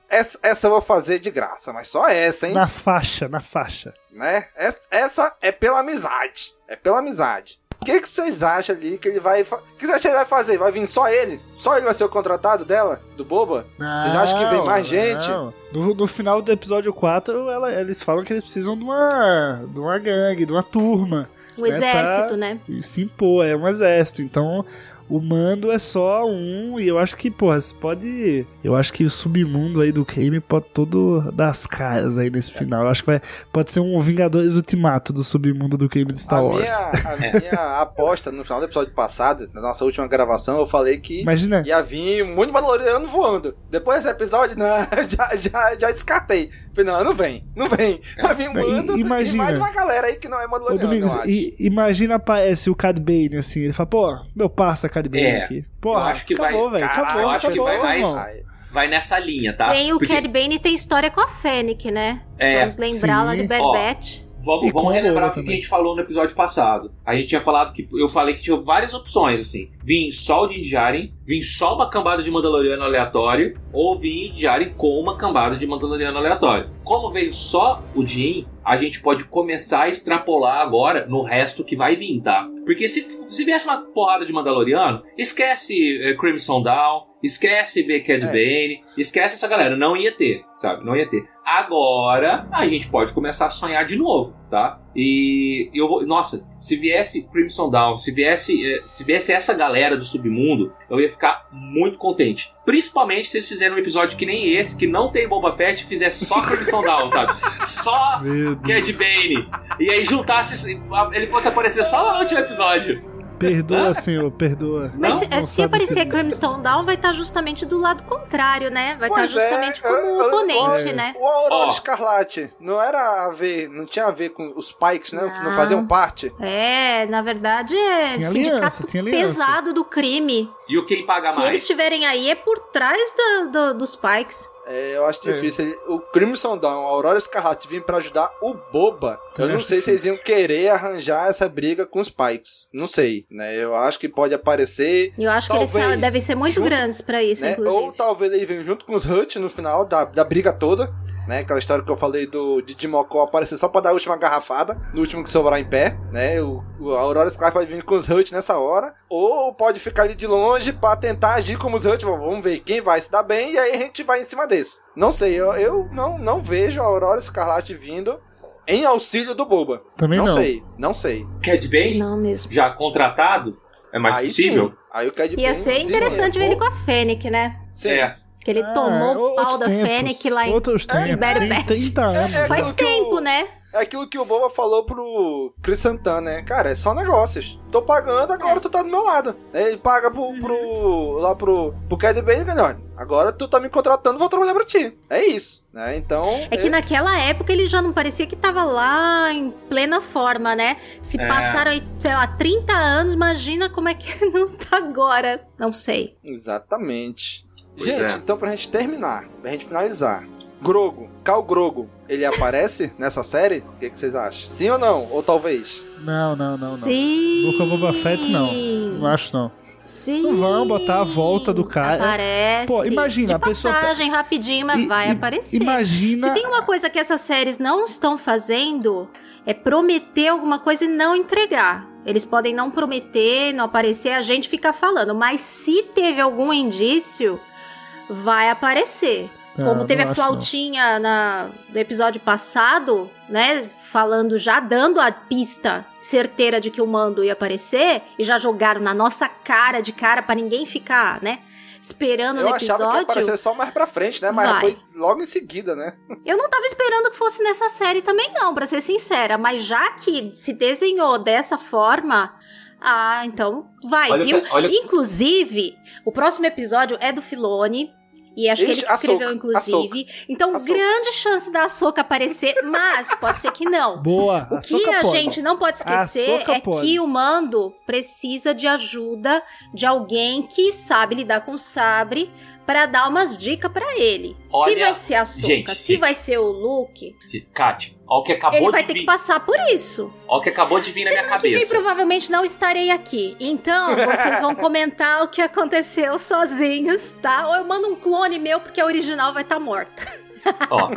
essa, essa eu vou fazer de graça, mas só essa, hein? Na faixa, na faixa. né? Essa, essa é pela amizade. É pela amizade. O que, que vocês acham ali que ele vai. O que vocês acham que ele vai fazer? Vai vir só ele? Só ele vai ser o contratado dela? Do Boba? Vocês acham que vem mais gente? não. No, no final do episódio 4, ela- eles falam que eles precisam de uma, de uma gangue, de uma turma. O exército, né? E se impor, é um exército. Então, o mando é só um. E eu acho que, porra, você pode. Eu acho que o submundo aí do game pode todo dar as caras aí nesse final. Eu acho que vai, pode ser um Vingadores Ultimato do submundo do game de Star A Wars. minha, a minha <laughs> aposta no final do episódio passado, na nossa última gravação, eu falei que Imagina. ia vir um monte de Mandaloriano voando. Depois desse episódio, <laughs> não, já, já, já descartei. Falei, não, não vem, não vem. Vai vir um bando e imagina. mais uma galera aí que não é Ô, Mandaloriano, Domingos, eu acho. i- imagina aparece o Cad Bane assim, ele fala, pô, meu passa Cad Bane É, aqui. Porra, eu acho que acabou, vai- velho. Acabou, eu acho que acabou, vai mais- irmão. Ai, Vai nessa linha, tá? Tem o Porque- Cad Bane e tem história com a Fennec, né? É, Vamos lembrar lá sim. de Bad Ó, Batch. Vamos, vamos relembrar o que a gente falou no episódio passado. A gente tinha falado que. Eu falei que tinha várias opções, assim. Vim só o Din Djarin, vim só uma cambada de Mandaloriano aleatório, ou vim Djarin com uma cambada de Mandaloriano aleatório. Como veio só o Din, a gente pode começar a extrapolar agora no resto que vai vir, tá? Porque se, se viesse uma porrada de Mandaloriano, esquece eh, Crimson Dawn, esquece ver Cad É. Bane, esquece essa galera. Não ia ter, sabe? Não ia ter. Agora a gente pode começar a sonhar de novo, tá? E eu vou. Nossa, se viesse Crimson Dawn, se viesse, eh, se viesse essa galera do submundo, eu ia ficar muito contente. Principalmente se eles fizerem um episódio que nem esse, que não tem Boba Fett, e fizesse só Crimson Dawn, sabe? Só. Cad Bane. E aí juntasse. Ele fosse aparecer só no último episódio. Perdoa, senhor, perdoa. Mas Não, se, se aparecer que- Crimson Dawn, vai estar justamente do lado contrário, né? Vai estar Pois é, justamente como eu- o eu- oponente, eu- né? O Aurora Ó. Escarlate não era a ver, não tinha a ver com os Pikes, né? Não, Não. faziam parte. É, na verdade é Tinha sindicato aliança. pesado do crime. E o quem paga Se mais? eles estiverem aí, é por trás da- do- dos Pikes. É, eu acho difícil. Ele- O Crimson Dawn, a Aurora Escarlate vir pra ajudar o Boba. Eu Também não sei se eles iam querer arranjar essa briga com os Pikes. Não sei, né? Eu acho que pode aparecer. Eu acho que eles Talvez, devem ser muito junto, grandes pra isso, né? inclusive. Ou talvez ele venha junto com os Hut no final da, da briga toda. Né, aquela história que eu falei do de Dimocó aparecer só pra dar a última garrafada, no último que sobrar em pé, né? O, o a Aurora Sky pode vir com os Hut nessa hora, ou pode ficar ali de longe pra tentar agir como os Hut. Vamos ver quem vai se dar bem e aí a gente vai em cima desse. Não sei, eu, eu não, não vejo a Aurora Escarlate vindo em auxílio do Boba. Também não não. sei, não sei. Cad Bane, Não mesmo. já contratado, é mais aí possível? sim, aí o Cad Ia Bane, ser sim, interessante ver é, ele com a Fennec, né? Sim. É. Que ele Ah, tomou o pau da tempos, Fennec lá em Outros tempos, Bad tem Batch. 30 anos. É, é Faz tempo, o- né? É aquilo que o Boba falou pro Chris Santana, né? Cara, é só negócios. Tô pagando, agora tu tá do meu lado. Ele paga pro, Uhum. pro lá pro, pro Cad Bane, olha, agora tu tá me contratando, vou trabalhar pra ti. É isso, né? Então... É que naquela época ele já não parecia que tava lá em plena forma, né? Se É. passaram aí, sei lá, 30 anos, imagina como é que <laughs> não tá agora. Não sei. Exatamente. Pois gente, é. então pra gente terminar, pra gente finalizar. Grogo, Cal Grogo, ele aparece <laughs> nessa série? O que, que vocês acham? Sim ou não? Ou talvez? Não, não, não, não. Sim. Boca Boba Fett, não. Não acho, não. Sim. Não vão botar a volta do cara. Aparece. Pô, imagina, De a pessoa- passagem, rapidinho, mas I- vai i- aparecer. Imagina. Se tem uma coisa que essas séries não estão fazendo, é prometer alguma coisa e não entregar. Eles podem não prometer, não aparecer, a gente fica falando. Mas se teve algum indício, vai aparecer. Ah, Como teve a flautinha na, no episódio passado, né? Falando, já dando a pista certeira de que o mando ia aparecer, e já jogaram na nossa cara de cara pra ninguém ficar, né? Esperando Eu no achava que ia episódio. aparecer só mais pra frente, né? Mas Vai. foi logo em seguida, né? Eu não tava esperando que fosse nessa série também, não, pra ser sincera. Mas já que se desenhou dessa forma. Ah, então vai, Olha viu? olha- Inclusive, o próximo episódio é do Filone. E acho que Ixi, ele que escreveu, Ahsoka, inclusive. Então, Ahsoka. grande chance da Soca aparecer, mas pode ser que não. Boa. O a que a pode. gente não pode esquecer Ahsoka é pode. que o Mando precisa de ajuda de alguém que sabe lidar com o sabre pra dar umas dicas pra ele. se Olha, vai ser a Soca, gente, se vai ser o Luke, Kátia, ó o que acabou ele vai de ter vir. que passar por isso. Ó o que acabou de vir na minha Semana que vem cabeça. provavelmente não estarei aqui. Então, vocês vão <laughs> comentar o que aconteceu sozinhos, tá? Ou eu mando um clone meu porque a original vai estar morta. Ó,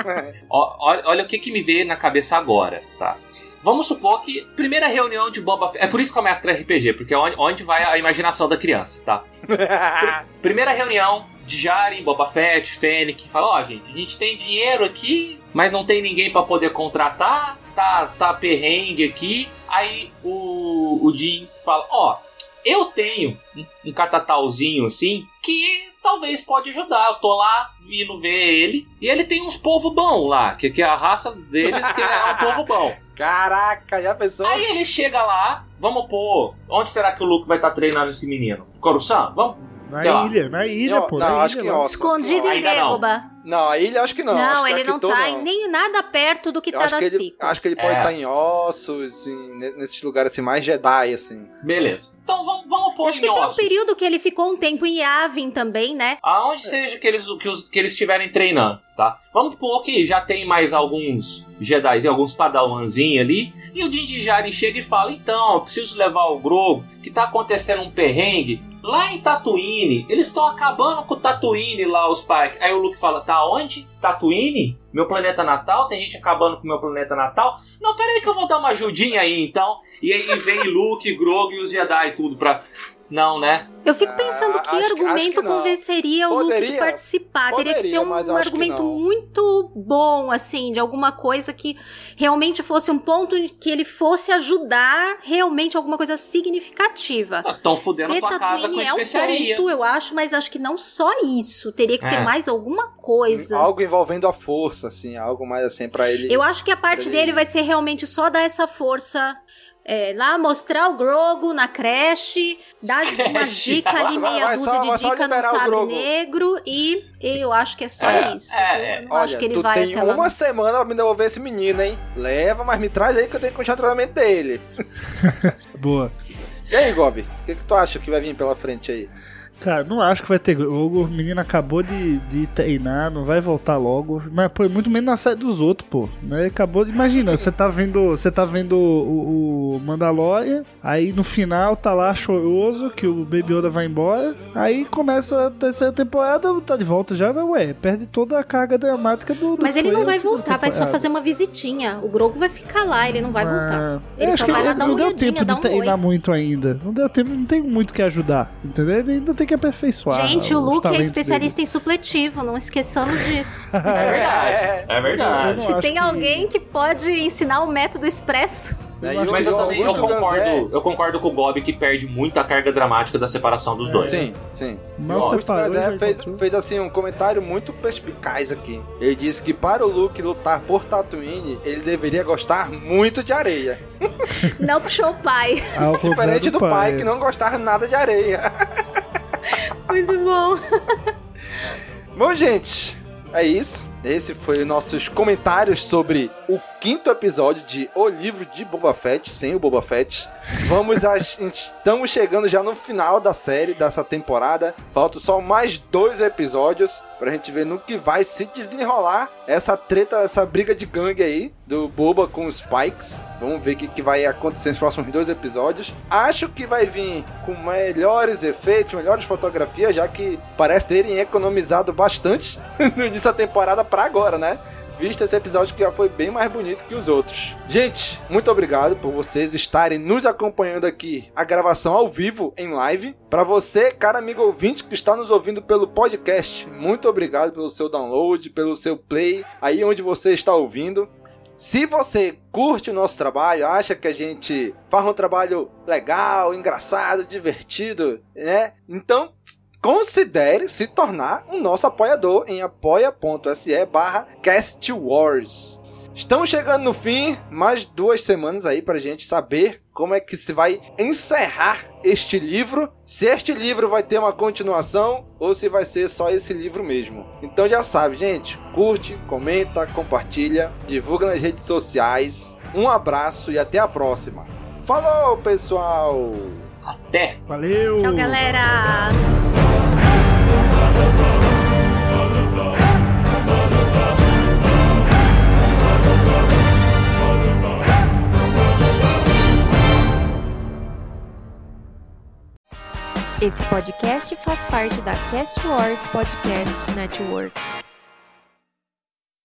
ó, olha, olha o que, que me veio na cabeça agora, tá? Vamos supor que primeira reunião de Boba Fett. É por isso que começa o RPG, porque é onde, onde vai a imaginação da criança, tá? <laughs> Pr- primeira reunião de Jaren, Boba Fett, Fennec. Fala, ó, gente, a gente tem dinheiro aqui, mas não tem ninguém pra poder contratar. Tá, tá perrengue aqui. Aí o, o Jim fala, ó, eu tenho um, catatauzinho assim que talvez pode ajudar. Eu tô lá indo ver ele. E ele tem uns povo bom lá, que, que é a raça deles que é um povo bom. <laughs> Caraca, já pensou? Aí ele chega lá, vamos pôr. Onde será que o Luke vai estar treinando esse menino? Coruscant? Vamos Na Sei lá. ilha, na ilha, Em- pô. não, na acho ilha, que em. Ossos. Escondido em Ainda não. A ilha acho que não. Não, ele não tá não. em nem nada perto do que Eu tá acho na que, ele, acho que ele pode É. estar em ossos, ne- nesses lugares assim, mais Jedi, assim. Beleza. Então vamos, vamos pôr Acho em que tem um ossos. período que ele ficou um tempo em Yavin também, né? Aonde seja que eles, que, os, que eles estiverem treinando, tá? Vamos supor que já tem mais alguns Jedi alguns padawanzinhos ali. E o Din Djarin chega e fala: Então, eu preciso levar o Grogu, que tá acontecendo um perrengue lá em Tatooine. Eles estão acabando com o Tatooine lá, os Pike. Aí o Luke fala: Tá onde? Tatooine? Meu planeta natal? Tem gente acabando com meu planeta natal? Não, peraí que eu vou dar uma ajudinha aí então. E aí vem Luke, Grogu e os Jedi tudo pra. Não, né? Eu fico pensando Ah, que acho que- acho argumento que convenceria o Luke de Poderia, participar. Teria que ser poderia, um, argumento muito bom, assim, de alguma coisa que realmente fosse um ponto em que ele fosse ajudar realmente alguma coisa significativa. Estão fudendo Ser tua casa com é um especiaria. ponto, eu acho, mas acho que não só isso. Teria que ter É. mais alguma coisa. Algo envolvendo a força, assim, algo mais assim pra ele. Eu acho que a parte Ele- dele vai ser realmente só dar essa força. É, lá mostrar o Grogo na creche, dar <laughs> uma dica ali, meia vai dúzia de dica no liberar o sabre Grogu. negro e eu acho que é só É, isso. é, Eu não acho Olha, que ele tu vai tem até lá. uma semana pra me devolver esse menino, hein? Leva, mas me traz aí que eu tenho que continuar o tratamento dele. <laughs> Boa. E aí, Gob? O que, que tu acha que vai vir pela frente aí? Cara, não acho que vai ter jogo. O menino acabou de, de treinar, não vai voltar logo. Mas, pô, muito menos na série dos outros, pô. Né? Ele Acabou de. Imagina, você tá vendo. Você tá vendo o, o Mandalorian, aí no final tá lá choroso que o Baby Yoda vai embora. Aí começa a terceira temporada, tá de volta já, ué, perde toda a carga dramática do. do Mas ele não vai voltar, vai só fazer uma visitinha. O Grogo vai ficar lá, ele não vai voltar. Ah, Ele eu só vai lá dar não uma deu olhadinha, tempo de um treinar muito ainda. Não deu tempo, não tem muito o que ajudar. Entendeu? Ele ainda tem que aperfeiçoar. Gente, o Luke é especialista em supletivo, não esqueçamos disso. <laughs> É verdade. É verdade. Se tem que- alguém que pode ensinar o método expresso. Né? Eu Mas eu também eu concordo, Ganzé- eu concordo com o Bob que perde muito a carga dramática da separação dos dois. Sim, sim. Mal E o Augusto Ganzé já fez, fez assim um comentário muito perspicaz aqui. Ele disse que para o Luke lutar por Tatooine, ele deveria gostar muito de areia. Não puxou o pai. Diferente do pai, que não gostava nada de areia. <laughs> Muito bom. Bom, gente, é isso. Esse foi nossos comentários sobre o quinto episódio de O Livro de Boba Fett, sem o Boba Fett. Vamos a, <laughs> estamos chegando já no final da série, dessa temporada. Faltam só mais dois episódios pra gente ver no que vai se desenrolar essa treta, essa briga de gangue aí do Boba com os Pikes. Vamos ver o que, que vai acontecer nos próximos dois episódios. Acho que vai vir com melhores efeitos, melhores fotografias, já que parece terem economizado bastante <laughs> no início da temporada pra agora, né? Visto esse episódio que já foi bem mais bonito que os outros. Gente, muito obrigado por vocês estarem nos acompanhando aqui a gravação ao vivo em live. Para você, cara amigo ouvinte que está nos ouvindo pelo podcast, muito obrigado pelo seu download, pelo seu play, aí onde você está ouvindo. Se você curte o nosso trabalho, acha que a gente faz um trabalho legal, engraçado, divertido, né? Então, considere se tornar um nosso apoiador em apoia.se barra castwars. Estamos chegando no fim, mais duas semanas aí pra gente saber como é que se vai encerrar este livro, se este livro vai ter uma continuação ou se vai ser só esse livro mesmo. Então já sabe, gente, curte, comenta, compartilha, divulga nas redes sociais. Um abraço e até a próxima. Falou, pessoal! Até! Valeu! Tchau, galera! Esse podcast faz parte da Cast Wars Podcast Network.